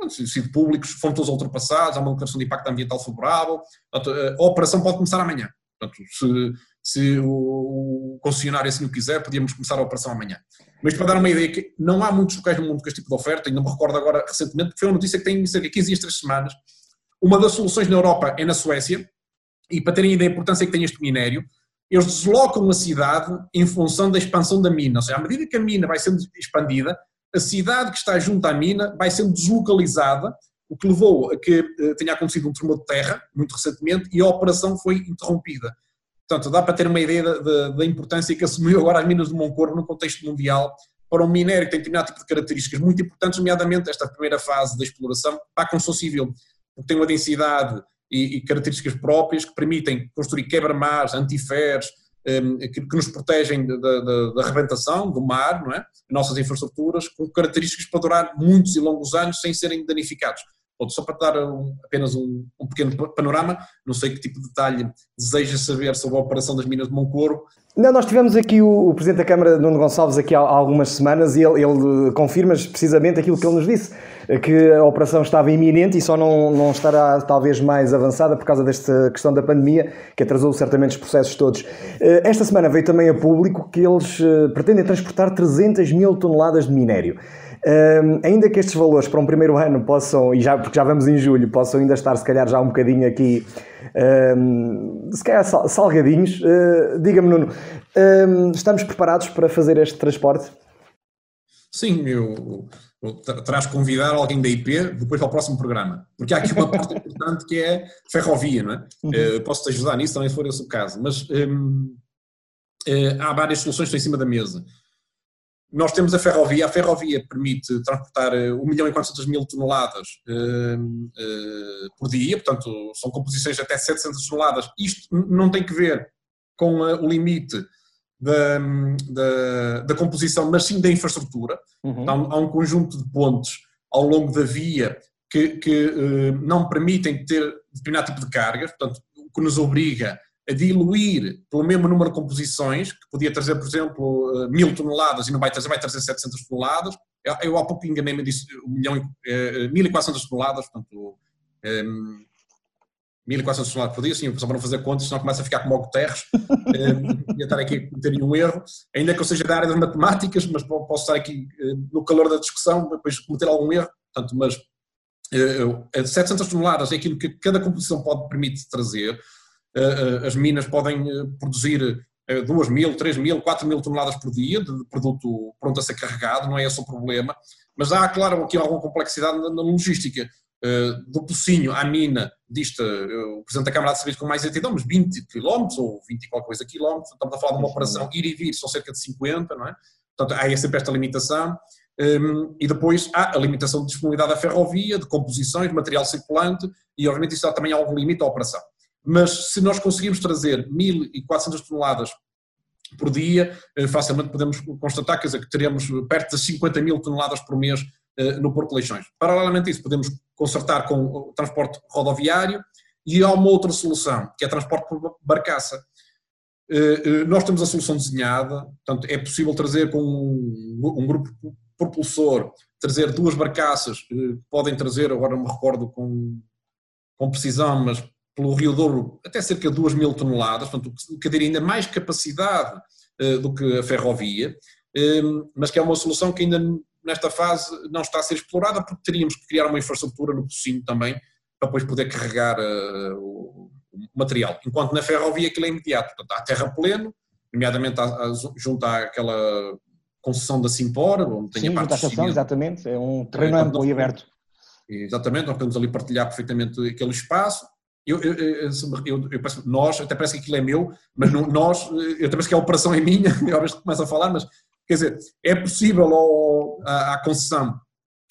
sido públicos, foram todos ultrapassados, há uma declaração de impacto ambiental favorável, portanto, a operação pode começar amanhã. Portanto, se, se o concessionário assim o quiser, podíamos começar a operação amanhã. Mas para dar uma ideia, que não há muitos locais no mundo com este tipo de oferta, ainda me recordo agora recentemente, porque foi uma notícia que tem cerca de 15 dias, 3 semanas, Uma das soluções na Europa é na Suécia, e para terem ideia da importância que tem este minério, eles deslocam a cidade em função da expansão da mina. Ou seja, à medida que a mina vai sendo expandida, a cidade que está junto à mina vai sendo deslocalizada, o que levou a que uh, tenha acontecido um tremor de terra, muito recentemente, e a operação foi interrompida. Portanto, dá para ter uma ideia da, da, importância que assumiu agora as minas de Moncorvo no contexto mundial para um minério que tem determinado tipo de características muito importantes, nomeadamente esta primeira fase da exploração, para a construção civil, porque tem uma densidade e, e características próprias que permitem construir quebra-mares, antiferes, um, que, que, nos protegem da, arrebentação do mar, não é? Nossas infraestruturas, com características para durar muitos e longos anos sem serem danificados. Só para dar um, apenas um, um, pequeno panorama, não sei que tipo de detalhe deseja saber sobre a operação das minas de Moncoro, não, nós tivemos aqui o, o, Presidente da Câmara, Nuno Gonçalves, aqui há, há algumas semanas e ele, ele confirma precisamente aquilo que ele nos disse, que a operação estava iminente e só não, não estará talvez mais avançada por causa desta questão da pandemia, que atrasou certamente os processos todos. Eh, esta semana veio também a público que eles eh, pretendem transportar 300 mil toneladas de minério. Um, ainda que estes valores para um primeiro ano possam, e já, porque já vamos em julho, possam ainda estar se calhar já um bocadinho aqui, um, se calhar salgadinhos, uh, diga-me Nuno, um, estamos preparados para fazer este transporte? Sim, eu, terás convidar alguém da IP depois para o próximo programa, porque há aqui uma parte importante que é ferrovia, não é? Uhum. Uh, Posso-te ajudar nisso também se for esse o caso, mas um, uh, eh, há várias soluções que estão em cima da mesa. Nós temos a ferrovia, a ferrovia permite transportar 1 eh, milhão e 400 mil toneladas uh, por dia, portanto são composições de até 700 toneladas. Isto não tem que ver com o limite da, da, da, composição, mas sim da infraestrutura. Uhum. Há, um, há, um, conjunto de pontes ao longo da via que, que não permitem ter determinado tipo de cargas, portanto o que nos obriga a diluir pelo mesmo número de composições, que podia trazer, por exemplo, eh, mil toneladas e não vai trazer, vai trazer 700 toneladas. Eu, eu há pouco enganei-me, disse 1 milhão, eh, 1.400 toneladas, portanto, eh, 1.400 toneladas por dia, sim, só para não fazer contas, senão começa a ficar como o Guterres, eh, ia estar aqui a cometer um erro, ainda que eu seja da área das matemáticas, mas posso estar aqui eh, no calor da discussão, depois cometer algum erro, portanto, mas eh, 700 toneladas é aquilo que cada composição pode permitir trazer, eh, eh, as minas podem eh, produzir 2 mil, 3 mil, 4 mil toneladas por dia de produto pronto a ser carregado, não é esse o problema, mas há, claro, aqui alguma complexidade na logística. Do Pocinho à mina, dista o Presidente da Câmara de Serviços com mais exatidão, mas 20 km ou 20 e qualquer coisa quilómetros, estamos a falar de uma operação ir e vir, são cerca de 50, não é? Portanto, há sempre esta limitação. Um, e depois há a limitação de disponibilidade da ferrovia, de composições, de material circulante, e obviamente isso dá também algum limite à operação mas se nós conseguirmos trazer 1.400 toneladas por dia, eh, facilmente podemos constatar quer dizer, que teremos perto de 50 mil toneladas por mês eh, no Porto Leixões. Paralelamente a isso, podemos consertar com o transporte rodoviário e há uma outra solução, que é transporte por barcaça. Eh, nós temos a solução desenhada, portanto, é possível trazer com um, grupo propulsor, trazer duas barcaças, podem trazer, agora não me recordo com, com precisão, mas pelo Rio Douro até cerca de 2 mil toneladas, portanto, que teria ainda mais capacidade do que a ferrovia, mas que é uma solução que ainda nesta fase não está a ser explorada, porque teríamos que criar uma infraestrutura no Pocinho também, para depois poder carregar uh, o, material. Enquanto na ferrovia aquilo é imediato, portanto, há terra pleno, nomeadamente junto àquela concessão da Simpor, onde tem Sim, a parte estação, exatamente, é um terreno amplo e aberto. Exatamente, nós podemos ali partilhar perfeitamente aquele espaço, eu, eu, eu, eu, penso, nós, até parece que aquilo é meu, mas não, nós, eu até penso que a operação é minha, eu vez que começo a falar, mas quer dizer, é possível ao, à, concessão,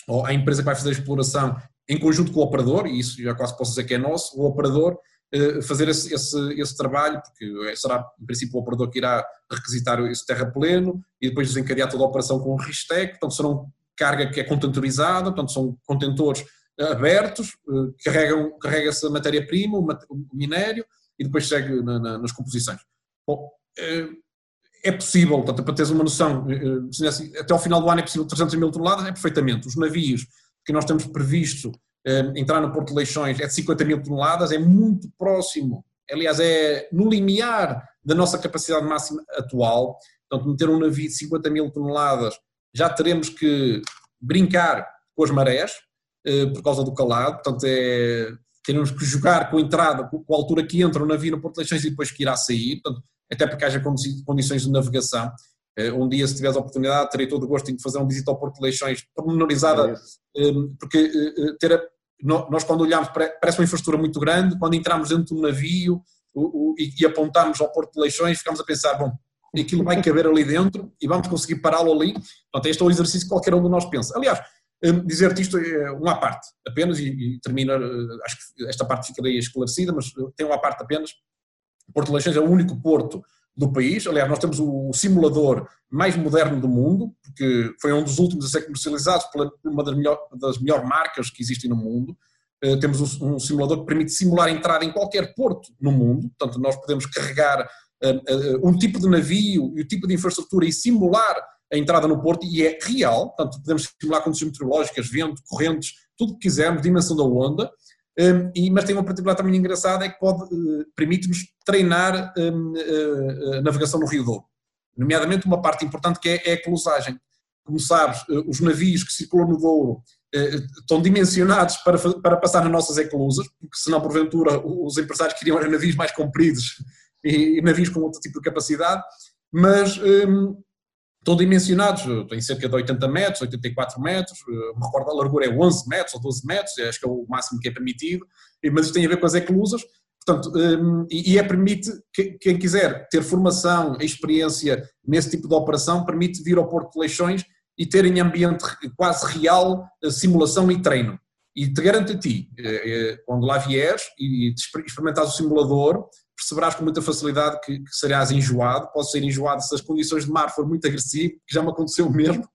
ou à empresa que vai fazer a exploração, em conjunto com o operador, e isso já quase posso dizer que é nosso, o operador eh, fazer esse, esse, esse, trabalho, porque será, em princípio, o operador que irá requisitar esse terrapleno e depois desencadear toda a operação com o RISTEC, portanto serão carga que é contentorizada, portanto são contentores abertos, eh, carregam, carrega essa matéria-prima, o minério, e depois segue na, na, nas composições. Bom, eh, é possível, portanto, para teres uma noção, eh, assim, até ao final do ano é possível 300 mil toneladas, é perfeitamente. Os navios que nós temos previsto entrar no Porto de Leixões é de 50 mil toneladas, é muito próximo, aliás, é no limiar da nossa capacidade máxima atual. Portanto, meter um navio de 50 mil toneladas, já teremos que brincar com as marés, eh, por causa do calado, portanto é, teremos que jogar com a entrada, com a altura que entra o navio no Porto de Leixões e depois que irá sair, portanto, até porque haja condições de navegação. Eh, um dia, se tiveres a oportunidade, terei todo o gosto de fazer uma visita ao Porto de Leixões pormenorizada, é porque ter, nós quando olhamos, parece uma infraestrutura muito grande, quando entramos dentro do navio e apontamos ao Porto de Leixões, ficamos a pensar, bom, aquilo vai caber ali dentro e vamos conseguir pará-lo ali. Portanto, este é o exercício que qualquer um de nós pensa. Aliás, Hum, dizer-te isto é uma parte apenas, e, e termina, eh, acho que esta parte ficaria esclarecida, mas tem uma parte apenas. Porto Leixões é o único porto do país, aliás, nós temos o simulador mais moderno do mundo, porque foi um dos últimos a ser comercializado por uma das, das melhores marcas que existem no mundo. Uh, temos um, simulador que permite simular a entrada em qualquer porto no mundo, portanto, nós podemos carregar uh, uh, um tipo de navio e o tipo de infraestrutura e simular a entrada no Porto e é real, portanto podemos simular condições meteorológicas, vento, correntes, tudo o que quisermos, dimensão da onda, um, e, mas tem uma particularidade também engraçada, é que pode, uh, permite-nos treinar um, uh, navegação no Rio Douro, nomeadamente uma parte importante que é, é a closagem. Como sabes, uh, os navios que circulam no Douro estão dimensionados para, para passar nas nossas eclusas, porque senão porventura os empresários queriam navios mais compridos e, e navios com outro tipo de capacidade, mas um, estão dimensionados, tem cerca de 80 metros, 84 metros, me recordo a largura é 11 metros ou 12 metros, acho que é o máximo que é permitido, mas isto tem a ver com as eclusas, portanto, hum, e é permite, quem quiser ter formação, experiência nesse tipo de operação, permite vir ao Porto de Leixões e ter em ambiente quase real simulação e treino. E te garanto a ti, eh, eh, quando lá vieres e experimentares o simulador, perceberás com muita facilidade que, que serás enjoado, pode ser enjoado se as condições de mar forem muito agressivas, que já me aconteceu mesmo.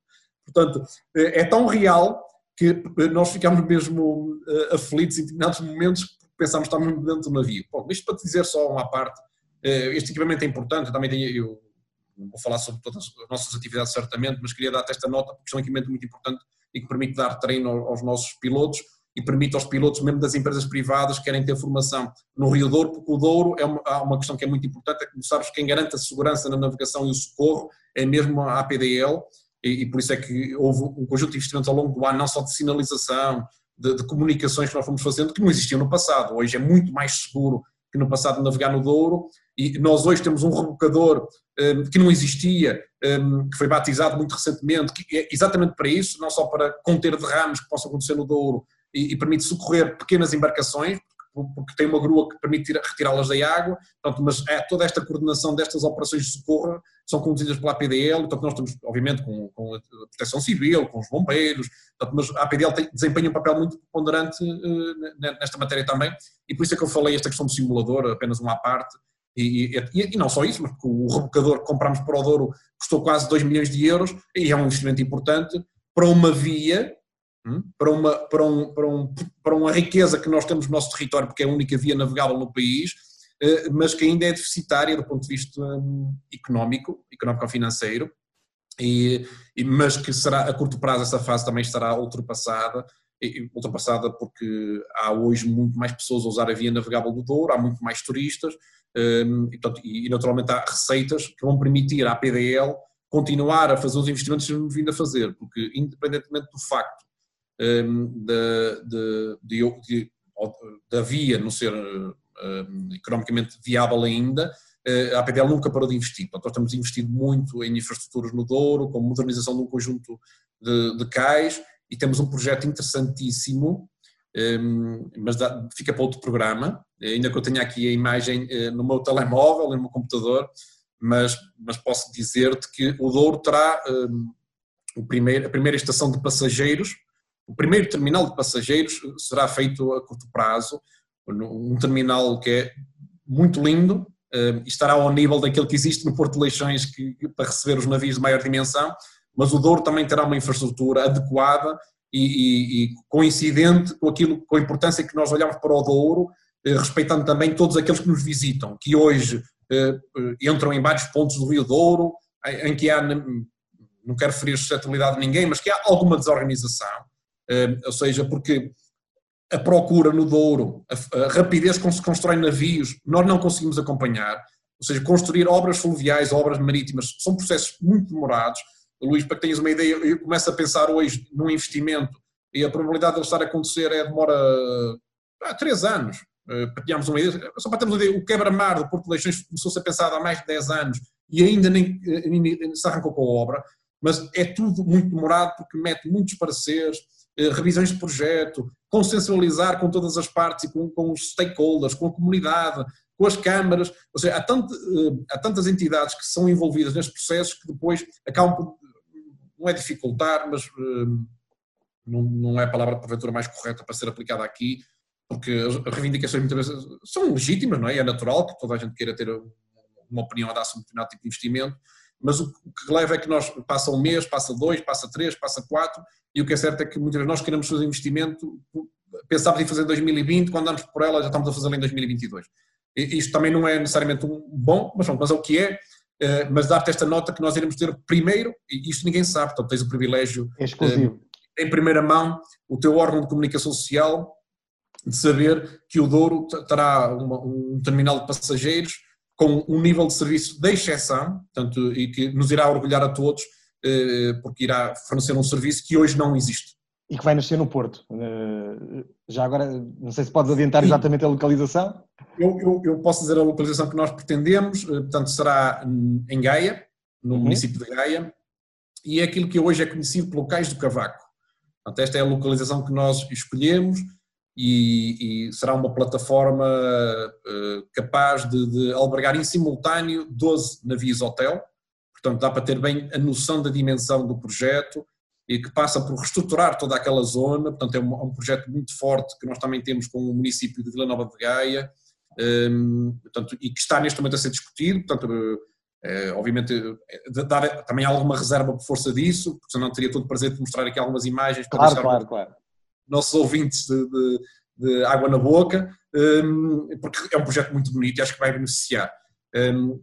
Portanto, é, é tão real que nós ficamos mesmo uh, aflitos em determinados momentos porque pensamos que estamos dentro do navio. Bom, isto para te dizer só uma parte, este equipamento é importante, eu também tenho, eu vou falar sobre todas as nossas atividades certamente, mas queria dar-te esta nota porque é um equipamento muito importante e que permite dar treino aos nossos pilotos e permite aos pilotos, mesmo das empresas privadas, que querem ter formação no Rio Douro, porque o Douro é uma, uma questão que é muito importante, é que, sabes, quem garante a segurança na navegação e o socorro é mesmo a APDL, e, e por isso é que houve um conjunto de investimentos ao longo do ano, não só de sinalização, de, de comunicações que nós fomos fazendo, que não existiam no passado. Hoje é muito mais seguro que no passado navegar no Douro, e nós hoje temos um rebocador um, que não existia, um, que foi batizado muito recentemente, que é exatamente para isso, não só para conter derrames que possam acontecer no Douro, e, e permite socorrer pequenas embarcações, porque tem uma grua que permite retirá-las da água, portanto, mas é, toda esta coordenação destas operações de socorro são conduzidas pela APDL, portanto nós estamos, obviamente, com, com a proteção civil, com os bombeiros, portanto, mas a APDL tem, desempenha um papel muito ponderante uh, nesta matéria também, e por isso é que eu falei esta questão do simulador, apenas uma à parte, e, e, e, não só isso, mas o rebocador que comprámos para o Douro custou quase 2 milhões de euros, e é um investimento importante para uma via? Para uma, para, um, para, um, para uma riqueza que nós temos no nosso território, porque é a única via navegável no país, eh, mas que ainda é deficitária do ponto de vista hum, económico, económico-financeiro, e, mas que será a curto prazo essa fase também estará ultrapassada, ultrapassada porque há hoje muito mais pessoas a usar a via navegável do Douro, há muito mais turistas hum, e, portanto, e naturalmente há receitas que vão permitir à PDL continuar a fazer os investimentos que vindo a fazer, porque independentemente do facto de, de, de, da via não ser economicamente viável ainda, uh, a APDL nunca parou de investir. Portanto, nós temos investido muito em infraestruturas no Douro, com modernização de um conjunto de, de cais, e temos um projeto interessantíssimo, mas fica para outro programa, ainda que eu tenha aqui a imagem uh, no meu telemóvel, no meu computador, mas, mas posso dizer-te que o Douro terá um, o primeiro, a primeira estação de passageiros o primeiro terminal de passageiros será feito a curto prazo, um terminal que é muito lindo eh, e estará ao nível daquele que existe no Porto de Leixões que, para receber os navios de maior dimensão, mas o Douro também terá uma infraestrutura adequada e, e, e coincidente com aquilo, com a importância que nós olhamos para o Douro, eh, respeitando também todos aqueles que nos visitam, que hoje eh, entram em vários pontos do Rio Douro, em que há, não quero ferir suscetibilidade de ninguém, mas que há alguma desorganização, ou seja, porque a procura no Douro, a, a rapidez com que se constrói navios, nós não conseguimos acompanhar, ou seja, construir obras fluviais, obras marítimas, são processos muito demorados. Luís, para que tenhas uma ideia, eu começo a pensar hoje num investimento e a probabilidade de ele estar a acontecer é demora há três anos, partilhámos uma ideia, só para termos uma ideia, o quebra-mar do Porto de Leixões começou-se a pensar há mais de 10 anos e ainda nem, nem se arrancou com a obra, mas é tudo muito demorado porque mete muitos pareceres, revisões de projeto, consensualizar com todas as partes e com, com os stakeholders, com a comunidade, com as câmaras, ou seja, há, tanto, há tantas entidades que são envolvidas nestes processos que depois acabam por, não é dificultar, mas não, não é a palavra porventura mais correta para ser aplicada aqui, porque as reivindicações muitas vezes são legítimas, não é? É natural que toda a gente queira ter uma opinião a dar-se um determinado tipo de investimento, mas o que leva é que nós passa um mês, passa dois, passa três, passa quatro, e o que é certo é que muitas vezes nós queremos fazer investimento, pensávamos em fazer em 2020, quando andamos por ela já estamos a fazer em 2022. E isto também não é necessariamente um bom, mas, mas é o que é, eh, mas dar-te esta nota que nós iremos ter primeiro, e isto ninguém sabe, portanto tens o privilégio exclusivo em primeira mão o teu órgão de comunicação social de saber que o Douro terá uma, um terminal de passageiros com um nível de serviço de exceção, portanto, e que nos irá orgulhar a todos, eh, porque irá fornecer um serviço que hoje não existe. E que vai nascer no Porto. Eh, já agora, não sei se podes adiantar exatamente a localização. Eu, eu, eu posso dizer a localização que nós pretendemos, eh, portanto, será em Gaia, no uhum. município de Gaia, e é aquilo que hoje é conhecido pelo Cais do Cavaco. Portanto, esta é a localização que nós escolhemos e, e será uma plataforma uh, capaz de, de, albergar em simultâneo 12 navios hotel, portanto dá para ter bem a noção da dimensão do projeto e que passa por reestruturar toda aquela zona, portanto é um, é um projeto muito forte que nós também temos com o município de Vila Nova de Gaia, um, ehm, portanto, e que está neste momento a ser discutido, portanto é, obviamente, dar também alguma reserva por força disso, porque senão teria todo o prazer de mostrar aqui algumas imagens para claro, deixar claro, claro. Nossos ouvintes de, de, de, água na boca, um, porque é um projeto muito bonito e acho que vai beneficiar. Um,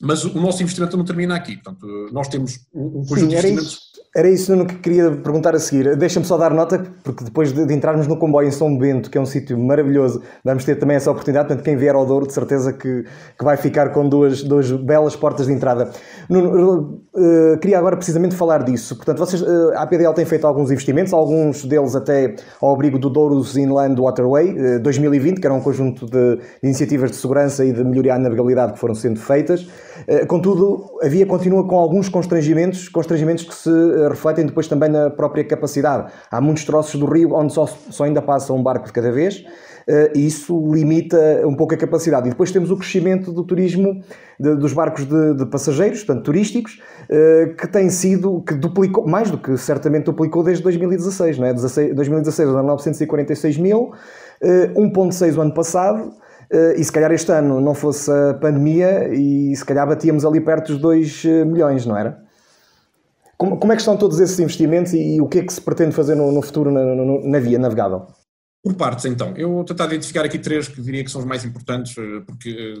mas o nosso investimento não termina aqui, portanto, nós temos um, um conjunto Sim, de investimentos. Era isso que queria perguntar a seguir. Deixa-me só dar nota, porque depois de, de, entrarmos no comboio em São Bento, que é um sítio maravilhoso, vamos ter também essa oportunidade. Portanto, quem vier ao Douro, de certeza que, que vai ficar com duas, duas belas portas de entrada. Nuno, uh, queria agora precisamente falar disso. Portanto, vocês, uh, a APDL tem feito alguns investimentos, alguns deles até ao abrigo do Douros Inland Waterway uh, 2020, que era um conjunto de, iniciativas de segurança e de melhoria à navegabilidade que foram sendo feitas. contudo, havia continua com alguns constrangimentos, constrangimentos que se refletem depois também na própria capacidade. Há muitos troços do rio onde só, só ainda passa um barco de cada vez eh, e isso limita um pouco a capacidade. E depois temos o crescimento do turismo de, dos barcos de, de, passageiros, portanto turísticos, eh, que tem sido, que duplicou, mais do que certamente duplicou desde 2016, não é? 2016 eram 946 mil, 1.6 o ano passado, e se calhar este ano não fosse a pandemia e se calhar batíamos ali perto dos 2 milhões, não era? Como, como é que estão todos esses investimentos e, e o que é que se pretende fazer no, no futuro na, na via navegável? Por partes, então. Eu vou tentar identificar aqui três que diria que são os mais importantes, eh, porque eh,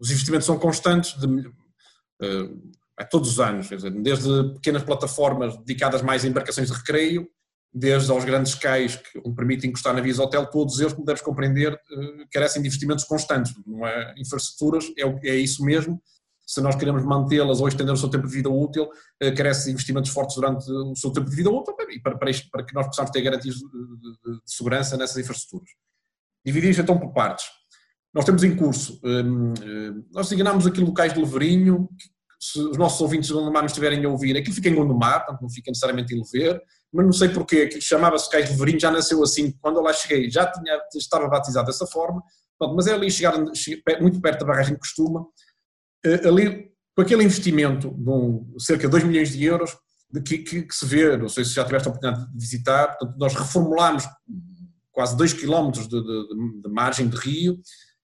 os investimentos são constantes de, uh, a todos os anos, dizer, desde pequenas plataformas dedicadas mais a embarcações de recreio, desde aos grandes cais que permitem encostar navios hotel, todos eles, como deves compreender, uh, carecem de investimentos constantes, não é? Infraestruturas, é, é isso mesmo, se nós queremos mantê-las ou estender o seu tempo de vida útil, eh, carece de investimentos fortes durante o seu tempo de vida útil e para, para, isto, para que nós possamos ter garantias de, segurança nessas infraestruturas. Dividir isto então por partes. Nós temos em curso, hum, hum, nós designamos aqui locais de Leverinho, se os nossos ouvintes de Gondomar nos estiverem a ouvir, aquilo fica em Gondomar, portanto não fica necessariamente em Lever, mas não sei porquê, aquilo chamava-se Cais de Leverinho, já nasceu assim, quando eu lá cheguei já tinha, estava batizado dessa forma, mas é ali chegar muito perto da barragem de Costuma, ali, com aquele investimento de um, cerca de 2 milhões de euros, de que, que, que, se vê, não sei se já tiveste a oportunidade de visitar, portanto, nós reformulámos quase 2 km de, de, de, margem de rio,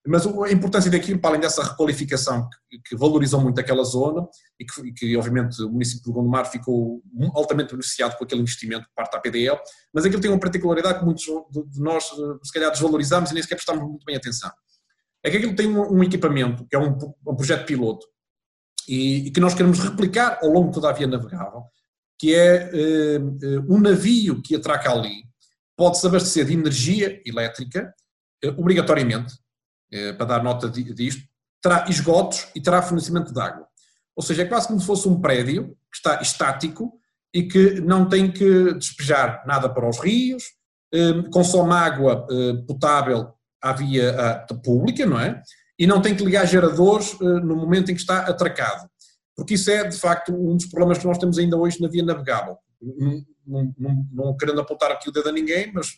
mas a importância daquilo, para além dessa requalificação que, que valorizou muito aquela zona e que, que, obviamente o município de Gondomar ficou altamente beneficiado com aquele investimento por parte da PDL, mas aquilo tem uma particularidade que muitos de nós se calhar desvalorizamos e nem sequer prestamos muito bem atenção é que aquilo tem um, um equipamento, que é um, um projeto piloto, e, e, que nós queremos replicar ao longo de toda a via navegável, que é uh, um navio que atraca ali, pode-se abastecer de energia elétrica, uh, obrigatoriamente, uh, para dar nota disto, terá esgotos e terá fornecimento de água. Ou seja, é quase como se fosse um prédio que está estático e que não tem que despejar nada para os rios, consome água potável à via pública, não é? E não tem que ligar geradores no momento em que está atracado. Porque isso é, de facto, um dos problemas que nós temos ainda hoje na via navegável. Não, não, não querendo apontar aqui o dedo a ninguém, mas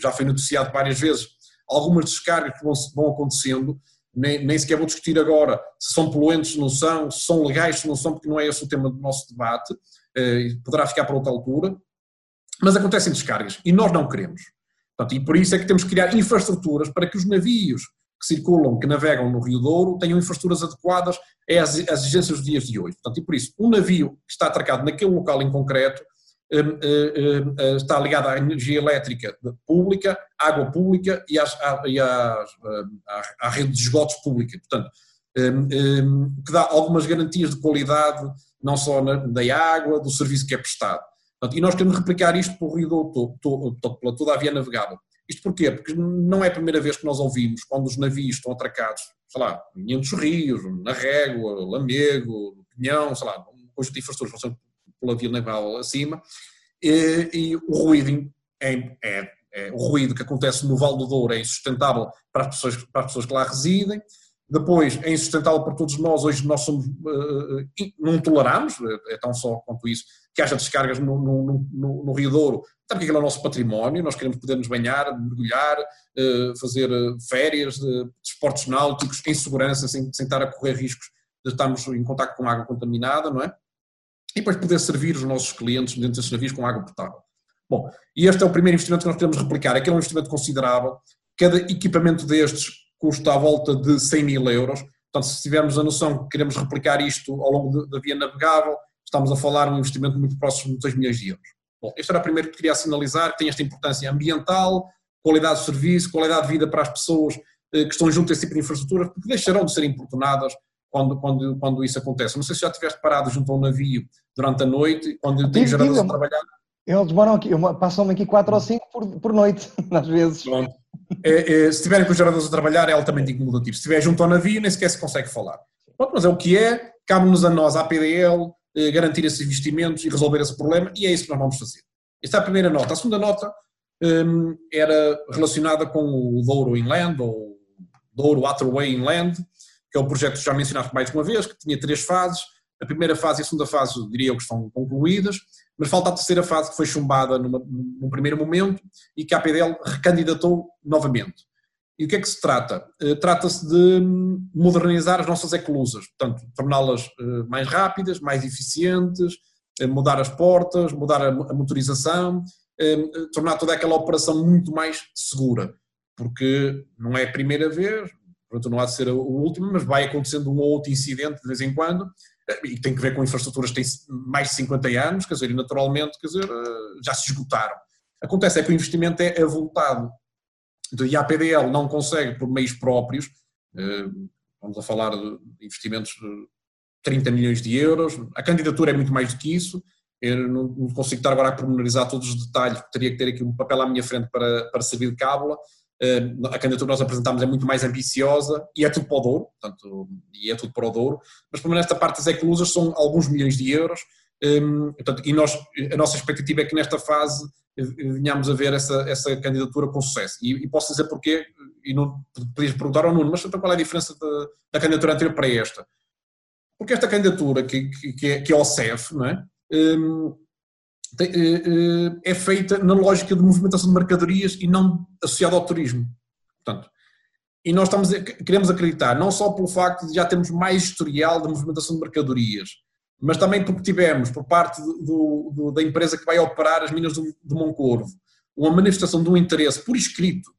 já foi noticiado várias vezes algumas descargas que vão, vão acontecendo, nem, nem, sequer vou discutir agora se são poluentes, se não são, se são legais, se não são, porque não é esse o tema do nosso debate, eh, poderá ficar para outra altura, mas acontecem descargas e nós não queremos. Portanto, e por isso é que temos que criar infraestruturas para que os navios que circulam, que navegam no Rio Douro, tenham infraestruturas adequadas às, exigências dos dias de hoje. Portanto, e por isso, um navio que está atracado naquele local em concreto hum, hum, hum, está ligado à energia elétrica pública, à água pública e, às, à, e às, à, à, rede de esgotos pública. Portanto, que dá algumas garantias de qualidade, não só na, da água, do serviço que é prestado. E nós queremos replicar isto para o Rio Douro, pela toda a via navegável. Isto porquê? Porque não é a primeira vez que nós ouvimos quando os navios estão atracados, sei lá, em dos rios, na Régua, Lamego, Pinhão, sei lá, um conjunto de infraestruturas pela via naval acima, e, e o ruído é, é, é, o ruído que acontece no Val do Douro é insustentável para as pessoas, para as pessoas que lá residem, depois é insustentável para todos nós, hoje nós somos, uh, não toleramos, é tão só quanto isso, que haja descargas no, no, no, no Rio Douro, até porque aquilo é o nosso património, nós queremos poder nos banhar, mergulhar, fazer férias, de esportes náuticos em segurança, sem, sem estar a correr riscos de estarmos em contato com água contaminada, não é? E depois poder servir os nossos clientes dentro desses navios com água potável. Bom, e este é o primeiro investimento que nós queremos replicar, aquele é um investimento considerável, cada equipamento destes custa à volta de 100 mil euros. Portanto, se tivermos a noção que queremos replicar isto ao longo da via navegável, estamos a falar de um investimento muito próximo de 2 milhões de euros. Bom, este era o primeiro que queria sinalizar, que tem esta importância ambiental, qualidade de serviço, qualidade de vida para as pessoas eh, que estão junto a esse tipo de infraestrutura, porque deixarão de ser importunadas quando, quando, quando isso acontece. Não sei se já estiveste parado junto a um navio durante a noite, quando tem geradores a trabalhar. Eles demoram aqui, passam aqui 4 ou 5 por, por noite, às vezes. Pronto. É, é, se tiverem com os geradores a trabalhar, é altamente incomodativo. Se estiver junto ao navio, nem sequer se consegue falar. Pronto, mas é o que é, cabe-nos a nós, à PDL, eh, garantir esses investimentos e resolver esse problema, e é isso que nós vamos fazer. Esta é a primeira nota. A segunda nota um, era relacionada com o Douro Inland, ou Douro Waterway Inland, que é o projeto que já mencionaste mais uma vez, que tinha três fases. A primeira fase e a segunda fase, diria eu, que estão concluídas mas falta a terceira fase que foi chumbada numa, num primeiro momento e que a APDL recandidatou novamente. E o que é que se trata? Uh, Trata-se de modernizar as nossas eclusas, portanto, torná-las uh, mais rápidas, mais eficientes, uh, mudar as portas, mudar a, motorização, tornar toda aquela operação muito mais segura, porque não é a primeira vez, portanto não há de ser o último, mas vai acontecendo um ou outro incidente de vez em quando, e tem que ver com infraestruturas que têm mais de 50 anos, quer dizer, e naturalmente, quer dizer, eh, já se esgotaram. Acontece é que o investimento é avultado. E a APDL não consegue, por meios próprios, eh, vamos a falar de investimentos de 30 milhões de euros, a candidatura é muito mais do que isso, eu não consigo estar agora a pormenorizar todos os detalhes, teria que ter aqui um papel à minha frente para, para servir de cábula, a candidatura que nós apresentámos é muito mais ambiciosa e é tudo para o Douro, portanto, e é tudo para o Douro, mas pelo menos esta parte das eclusas são alguns milhões de euros, um, portanto, e nós, a nossa expectativa é que nesta fase eh, venhamos a ver essa, essa candidatura com sucesso. E, e posso dizer porquê, e não podias perguntar ao Nuno, mas então qual é a diferença de, da candidatura anterior para esta? Porque esta candidatura, que, que, que, é, que é ao CEF, não é? Um, eh, eh, é feita na lógica de movimentação de mercadorias e não associada ao turismo. Portanto, e nós estamos, queremos acreditar, não só pelo facto de já termos mais historial de movimentação de mercadorias, mas também porque tivemos, por parte do, do, da empresa que vai operar as minas do, do Moncorvo, uma manifestação de um interesse por escrito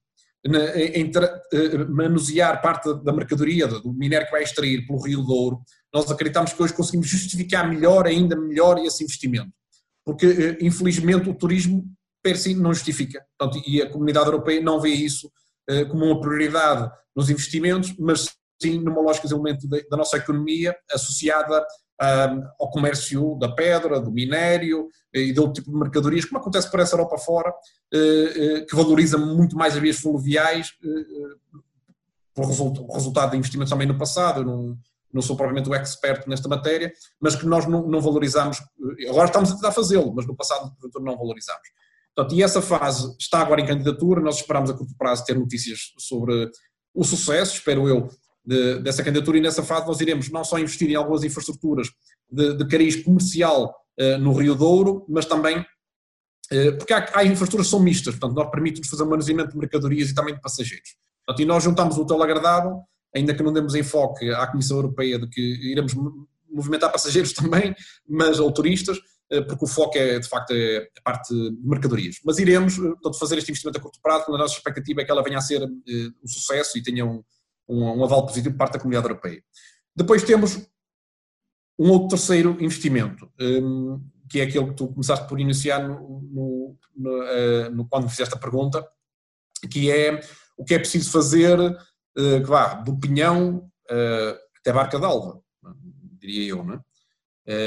em, eh, manusear parte da mercadoria, do minério que vai extrair pelo Rio Douro, nós acreditamos que hoje conseguimos justificar melhor, ainda melhor, esse investimento porque eh, infelizmente o turismo per si não justifica. Portanto, e a comunidade europeia não vê isso eh, como uma prioridade nos investimentos, mas sim numa lógica de elemento da nossa economia associada ao comércio da pedra, do minério eh, e de outro tipo de mercadorias, como acontece por essa Europa fora, que valoriza muito mais as vias fluviais por resultado de investimentos também no passado. Não sou provavelmente o expert nesta matéria, mas que nós não, não valorizamos, agora estamos a tentar fazê-lo, mas no passado não valorizamos. Portanto, e essa fase está agora em candidatura, nós esperamos a curto prazo ter notícias sobre o sucesso, espero eu, de, dessa candidatura e nessa fase nós iremos não só investir em algumas infraestruturas de, de cariz comercial uh, no Rio Douro, mas também uh, porque há, há, infraestruturas que são mistas, portanto nós permitimos fazer um manuseamento de mercadorias e também de passageiros. Portanto, e nós juntamos o tão agradável, ainda que não demos enfoque à Comissão Europeia de que iremos movimentar passageiros também, mas ou turistas, uh, porque o foco é de facto é a parte de mercadorias. Mas iremos portanto, fazer este investimento a curto prazo, quando a nossa expectativa é que ela venha a ser um sucesso e tenha um, um, um aval positivo por parte da comunidade europeia. Depois temos um outro terceiro investimento, um, que é aquele que tu começaste por iniciar no, no, no, quando fizeste a pergunta, que é o que é preciso fazer que vá do Pinhão uh, até Barca d'Alva, diria eu, não é?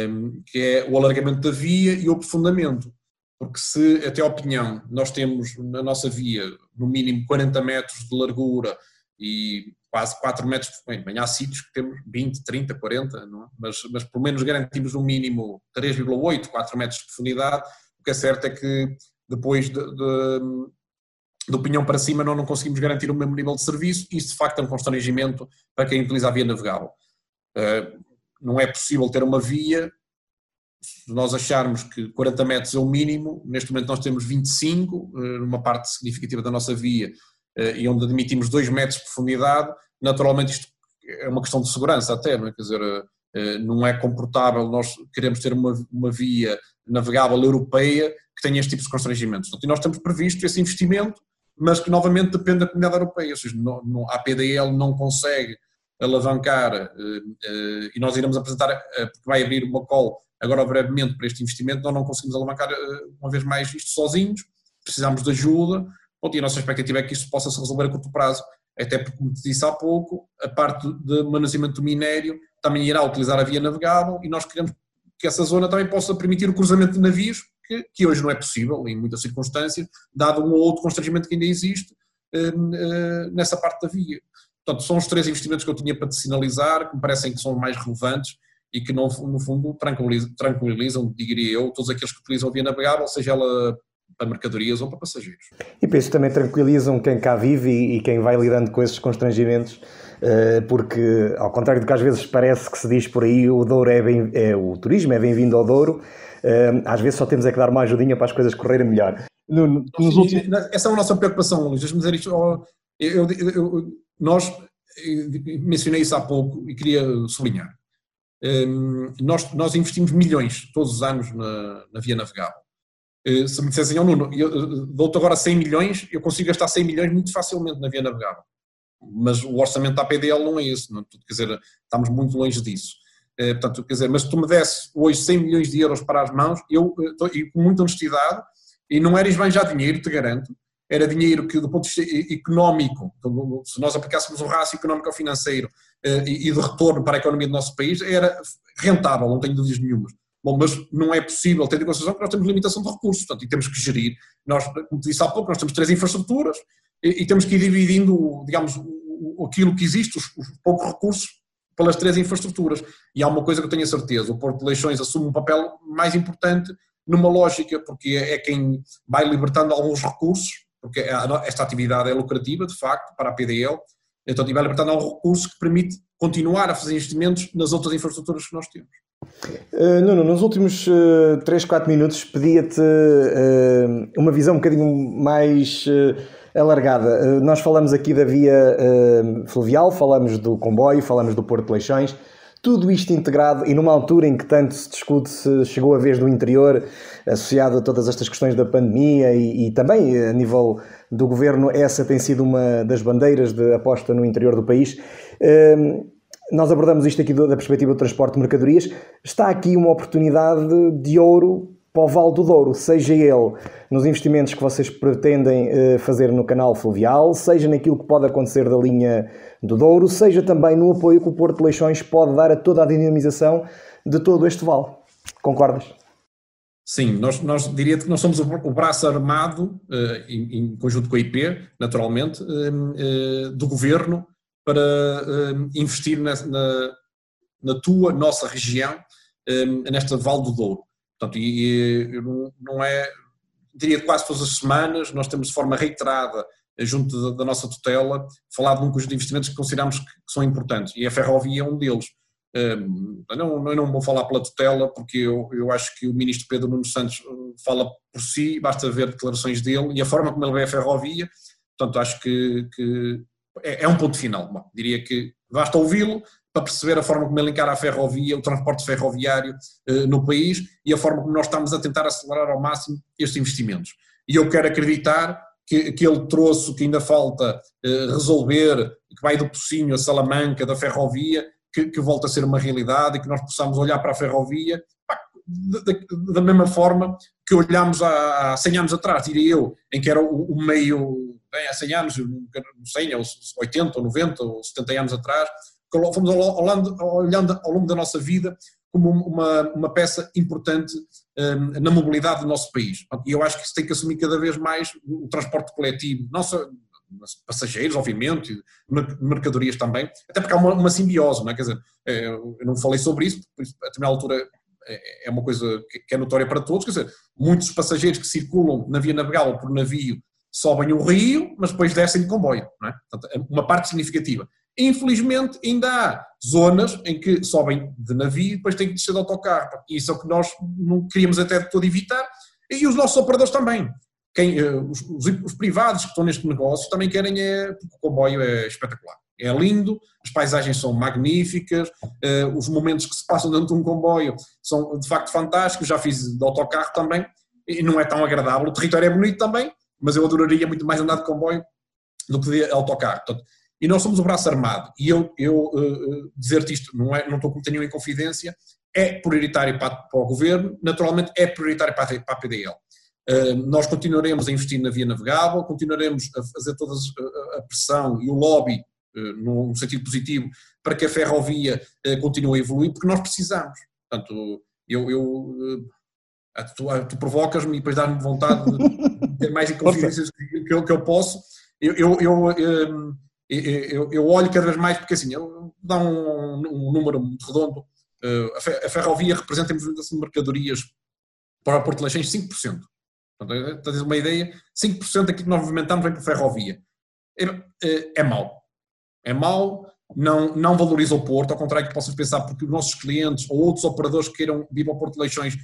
Um, que é o alargamento da via e o aprofundamento. Porque se até ao Pinhão nós temos na nossa via no mínimo 40 metros de largura e quase 4 metros, bem, bem há sítios que temos 20, 30, 40, é? mas, mas pelo menos garantimos um mínimo 3,8, 4 metros de profundidade, o que é certo é que depois de, de, do pinhão para cima nós não conseguimos garantir o mesmo nível de serviço e isso de facto é um constrangimento para quem utiliza a via navegável. Uh, não é possível ter uma via, se nós acharmos que 40 metros é o mínimo, neste momento nós temos 25, uh, numa parte significativa da nossa via eh, e onde admitimos 2 metros de profundidade, naturalmente isto é uma questão de segurança até, não é? Quer dizer, eh, não é comportável nós queremos ter uma, uma via navegável europeia que tenha este tipo de constrangimentos. e nós temos previsto esse investimento, mas que novamente depende da comunidade europeia, ou seja, não, não, a PDL não consegue alavancar, eh, e nós iremos apresentar, porque vai abrir uma call agora brevemente para este investimento, nós não conseguimos alavancar uma vez mais isto sozinhos, precisamos de ajuda, Bom, e a nossa expectativa é que isto possa se resolver a curto prazo, até porque, como te disse há pouco, a parte de manuseamento do minério também irá utilizar a via navegável e nós queremos que essa zona também possa permitir o cruzamento de navios, que, que hoje não é possível em muitas circunstâncias, dado um ou outro constrangimento que ainda existe eh, eh, nessa parte da via. Portanto, são os três investimentos que eu tinha para te sinalizar, que me parecem que são mais relevantes e que, no, no fundo, tranquilizam, tranquilizam, diria eu, todos aqueles que utilizam a via navegável, seja ela para mercadorias ou para passageiros. E penso também tranquilizam quem cá vive e, e quem vai lidando com esses constrangimentos, uh, porque, ao contrário do que às vezes parece que se diz por aí, o Douro é, bem, é o turismo é bem-vindo ao Douro, às vezes só temos é que dar uma ajudinha para as coisas correrem melhor. No, nos últimos... Essa é a nossa preocupação, Luís. Deixa-me dizer isto. Eu, eu, eu, nós, mencionei isso há pouco e queria sublinhar. Um, nós, nós investimos milhões todos os anos na, na via navegável. Eh, se me dissessem, oh, Nuno, eu eh, dou-te agora 100 milhões, eu consigo gastar 100 milhões muito facilmente na via navegável. Mas o orçamento da PDL não é esse, não, quer dizer, estamos muito longe disso. É, portanto, quer dizer, mas se tu me desse hoje 100 milhões de euros para as mãos, eu, e com muita honestidade, e não era esbanjar dinheiro, te garanto, era dinheiro que do ponto de vista económico, se nós aplicássemos um rácio económico ao financeiro e de retorno para a economia do nosso país, era rentável, não tenho dúvidas nenhumas. Bom, mas não é possível, tendo em consideração que nós temos limitação de recursos, portanto, e temos que gerir. Nós, como te disse há pouco, nós temos três infraestruturas e, e temos que ir dividindo, digamos, o, aquilo que existe, os, os, poucos recursos, pelas três infraestruturas. E há uma coisa que eu tenho a certeza, o Porto de Leixões assume um papel mais importante numa lógica, porque é, é quem vai libertando alguns recursos, porque esta atividade é lucrativa, de facto, para a PDL, então vai libertando alguns recursos que permite continuar a fazer investimentos nas outras infraestruturas que nós temos. Uh, Nuno, nos últimos uh, 3, 4 minutos pedia-te uh, uma visão um bocadinho mais uh, alargada. Uh, nós falamos aqui da via fluvial, falamos do comboio, falamos do Porto de Leixões, tudo isto integrado e numa altura em que tanto se discute se chegou a vez do interior, associado a todas estas questões da pandemia e, e também a nível do governo, essa tem sido uma das bandeiras de aposta no interior do país. Nós abordamos isto aqui da perspectiva do transporte de mercadorias, está aqui uma oportunidade de ouro para o Val do Douro, seja ele nos investimentos que vocês pretendem eh, fazer no canal fluvial, seja naquilo que pode acontecer da linha do Douro, seja também no apoio que o Porto de Leixões pode dar a toda a dinamização de todo este vale. Concordas? Sim, nós, nós diria que nós somos o braço armado, eh, em, conjunto com a IP, naturalmente, eh, do governo para investir na, na, na, tua, nossa região, nesta Val do Douro. Portanto, e, e, não é, diria quase todas as semanas, nós temos de forma reiterada, junto da, da nossa tutela, falado um conjunto de investimentos que consideramos que, que são importantes, e a ferrovia é um deles. Um, não, eu não vou falar pela tutela, porque eu, eu acho que o ministro Pedro Nuno Santos fala por si, basta ver declarações dele e a forma como ele vê a ferrovia, portanto acho que, que é, é, um ponto final. Bom, diria que basta ouvi-lo para perceber a forma como ele encara a ferrovia, o transporte ferroviário uh, no país e a forma como nós estamos a tentar acelerar ao máximo estes investimentos. E eu quero acreditar que, que ele trouxe, que ainda falta uh, resolver, que vai do Pocinho a Salamanca, da ferrovia, que, que volte a ser uma realidade e que nós possamos olhar para a ferrovia pá, da, mesma forma que olhámos há, há 100 anos atrás, diria eu, em que era o, o meio, bem, há 100 anos, 100 ou 80 ou 90 ou 70 anos atrás, fomos olhando, olhando ao longo da nossa vida como uma, uma peça importante um, na mobilidade do nosso país. E eu acho que isso tem que assumir cada vez mais o transporte coletivo, não só passageiros, obviamente, mercadorias também, até porque há uma, uma simbiose, não é? Quer dizer, é, eu não falei sobre isso, porque a altura é, é uma coisa que é notória para todos, quer dizer, muitos passageiros que circulam na via navegável por navio sobem o rio, mas depois descem de comboio, não é? Portanto, é uma parte significativa. Infelizmente, ainda há zonas em que sobem de navio e depois têm que descer de autocarro. E isso é o que nós não queríamos até de todo evitar. E os nossos operadores também. Quem, eh, os, os, privados que estão neste negócio também querem, é, porque o comboio é espetacular. É lindo, as paisagens são magníficas, eh, os momentos que se passam dentro de um comboio são de facto fantásticos. Já fiz de autocarro também e não é tão agradável. O território é bonito também, mas eu adoraria muito mais andar de comboio do que de autocarro. Portanto, e nós somos o braço armado. E eu, eu uh, dizer-te isto, não, é, não estou com nenhuma inconfidência, é prioritário para, para, o governo, naturalmente é prioritário para a, para a PDL. Uh, nós continuaremos a investir na via navegável, continuaremos a fazer toda a pressão e o lobby, uh, num sentido positivo, para que a ferrovia continue a evoluir, porque nós precisamos. Portanto, eu, eu tu, tu provocas-me e depois dás-me vontade de ter mais inconfidências que, eu, que eu posso. Eu, eu, eu eu, eu, olho cada vez mais, porque assim, dá um, um número redondo, uh, a ferrovia representa em movimentação de mercadorias para Porto Leixões 5%. Portanto, a dizer uma ideia, 5% daquilo que nós movimentamos vem para a ferrovia. É, é, mau. É mau, não, não valoriza o Porto, ao contrário que possas pensar, porque os nossos clientes ou outros operadores que queiram vir para Porto Leixões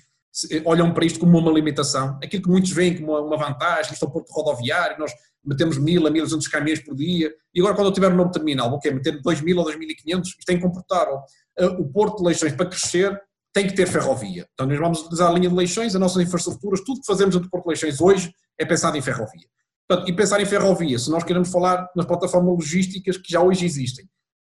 olham para isto como uma limitação. Aquilo que muitos veem como uma vantagem, isto é o Porto rodoviário, nós metemos mil a mil duzentos caminhões por dia, e agora quando eu tiver um novo terminal, quê? Meter dois mil ou dois mil e quinhentos, isto é incomportável. Uh, o Porto de Leixões, para crescer, tem que ter ferrovia. Então nós vamos utilizar a linha de Leixões, as nossas infraestruturas, tudo que fazemos no Porto de Leixões hoje é pensado em ferrovia. Portanto, e pensar em ferrovia, se nós queremos falar nas plataformas logísticas que já hoje existem,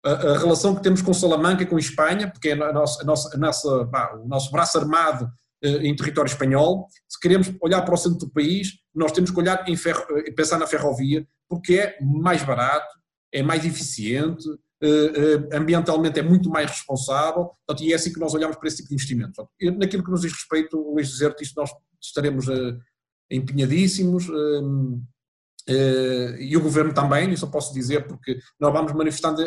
a, a relação que temos com Salamanca, com Espanha, porque é a nossa, a nossa, a nossa, bah, o nosso braço armado em território espanhol, se queremos olhar para o centro do país, nós temos que olhar em ferro, eh, pensar na ferrovia, porque é mais barato, é mais eficiente, eh, ambientalmente é muito mais responsável, portanto, e é assim que nós olhamos para esse tipo de investimento. Portanto, naquilo que nos diz respeito, Luís dizer isto nós estaremos empenhadíssimos, e o Governo também, isso eu posso dizer, porque nós vamos manifestando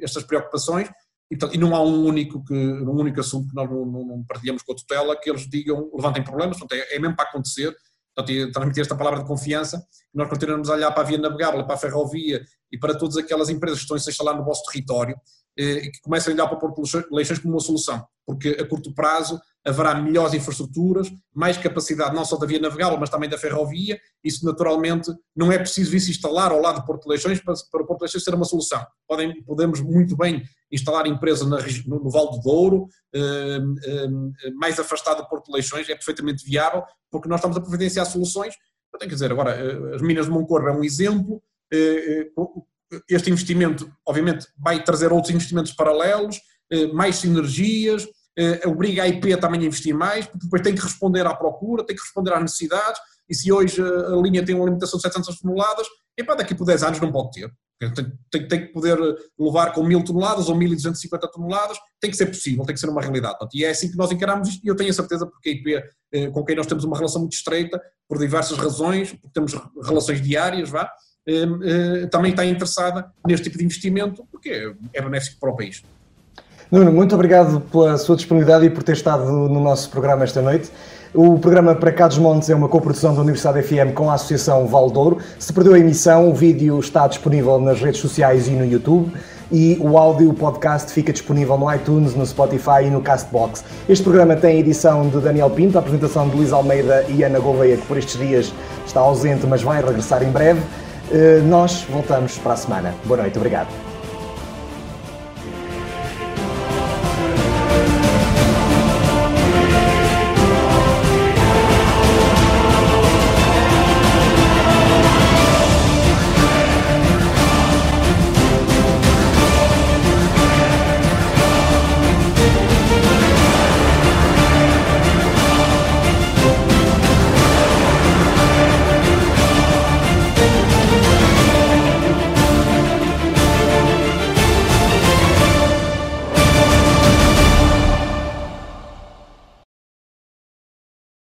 estas preocupações, e, portanto, e não há um único, que, um único assunto que nós não, não, não partilhamos com a tutela que eles digam, levantem problemas, portanto, é, é mesmo para acontecer, portanto, transmitir esta palavra de confiança, nós continuamos a olhar para a via navegável, para a ferrovia e para todas aquelas empresas que estão a se instalar no vosso território, eh, que comecem a olhar para de Leixões como uma solução, porque a curto prazo haverá melhores infraestruturas, mais capacidade não só da via navegável, mas também da ferrovia. Isso naturalmente não é preciso se instalar ao lado do Porto de Leixões para, para Porto de Leixões ser uma solução. Podem, podemos muito bem instalar empresas na, no, no Val do Douro, eh, eh, mais afastado do Porto de Leixões, é perfeitamente viável, porque nós estamos a providenciar soluções. Quer dizer, agora, eh, as Minas de Moncorvo é um exemplo, eh, eh, este investimento, obviamente, vai trazer outros investimentos paralelos, eh, mais sinergias, eh, obriga a IP também a investir mais, porque depois tem que responder à procura, tem que responder às necessidades, e se hoje a linha tem uma limitação de 700 toneladas, epá, daqui por 10 anos não pode ter. Tem, tem, tem, que poder levar com 1000 toneladas ou 1250 toneladas, tem que ser possível, tem que ser uma realidade. E é assim que nós encaramos isto, e eu tenho a certeza, porque a IP, eh, com quem nós temos uma relação muito estreita, por diversas razões, porque temos relações diárias, vá, eh, também está interessada neste tipo de investimento, porque é benéfico para o país. Nuno, muito obrigado pela sua disponibilidade e por ter estado no nosso programa esta noite. O programa Para Cá dos Montes é uma coprodução da Universidade FM com a Associação Valdouro. Se perdeu a emissão, o vídeo está disponível nas redes sociais e no YouTube e o áudio, podcast, fica disponível no iTunes, no Spotify e no Castbox. Este programa tem edição de Daniel Pinto, a apresentação de Luís Almeida e Ana Gouveia, que por estes dias está ausente, mas vai regressar em breve. Eh, nós voltamos para a semana. Boa noite, obrigado.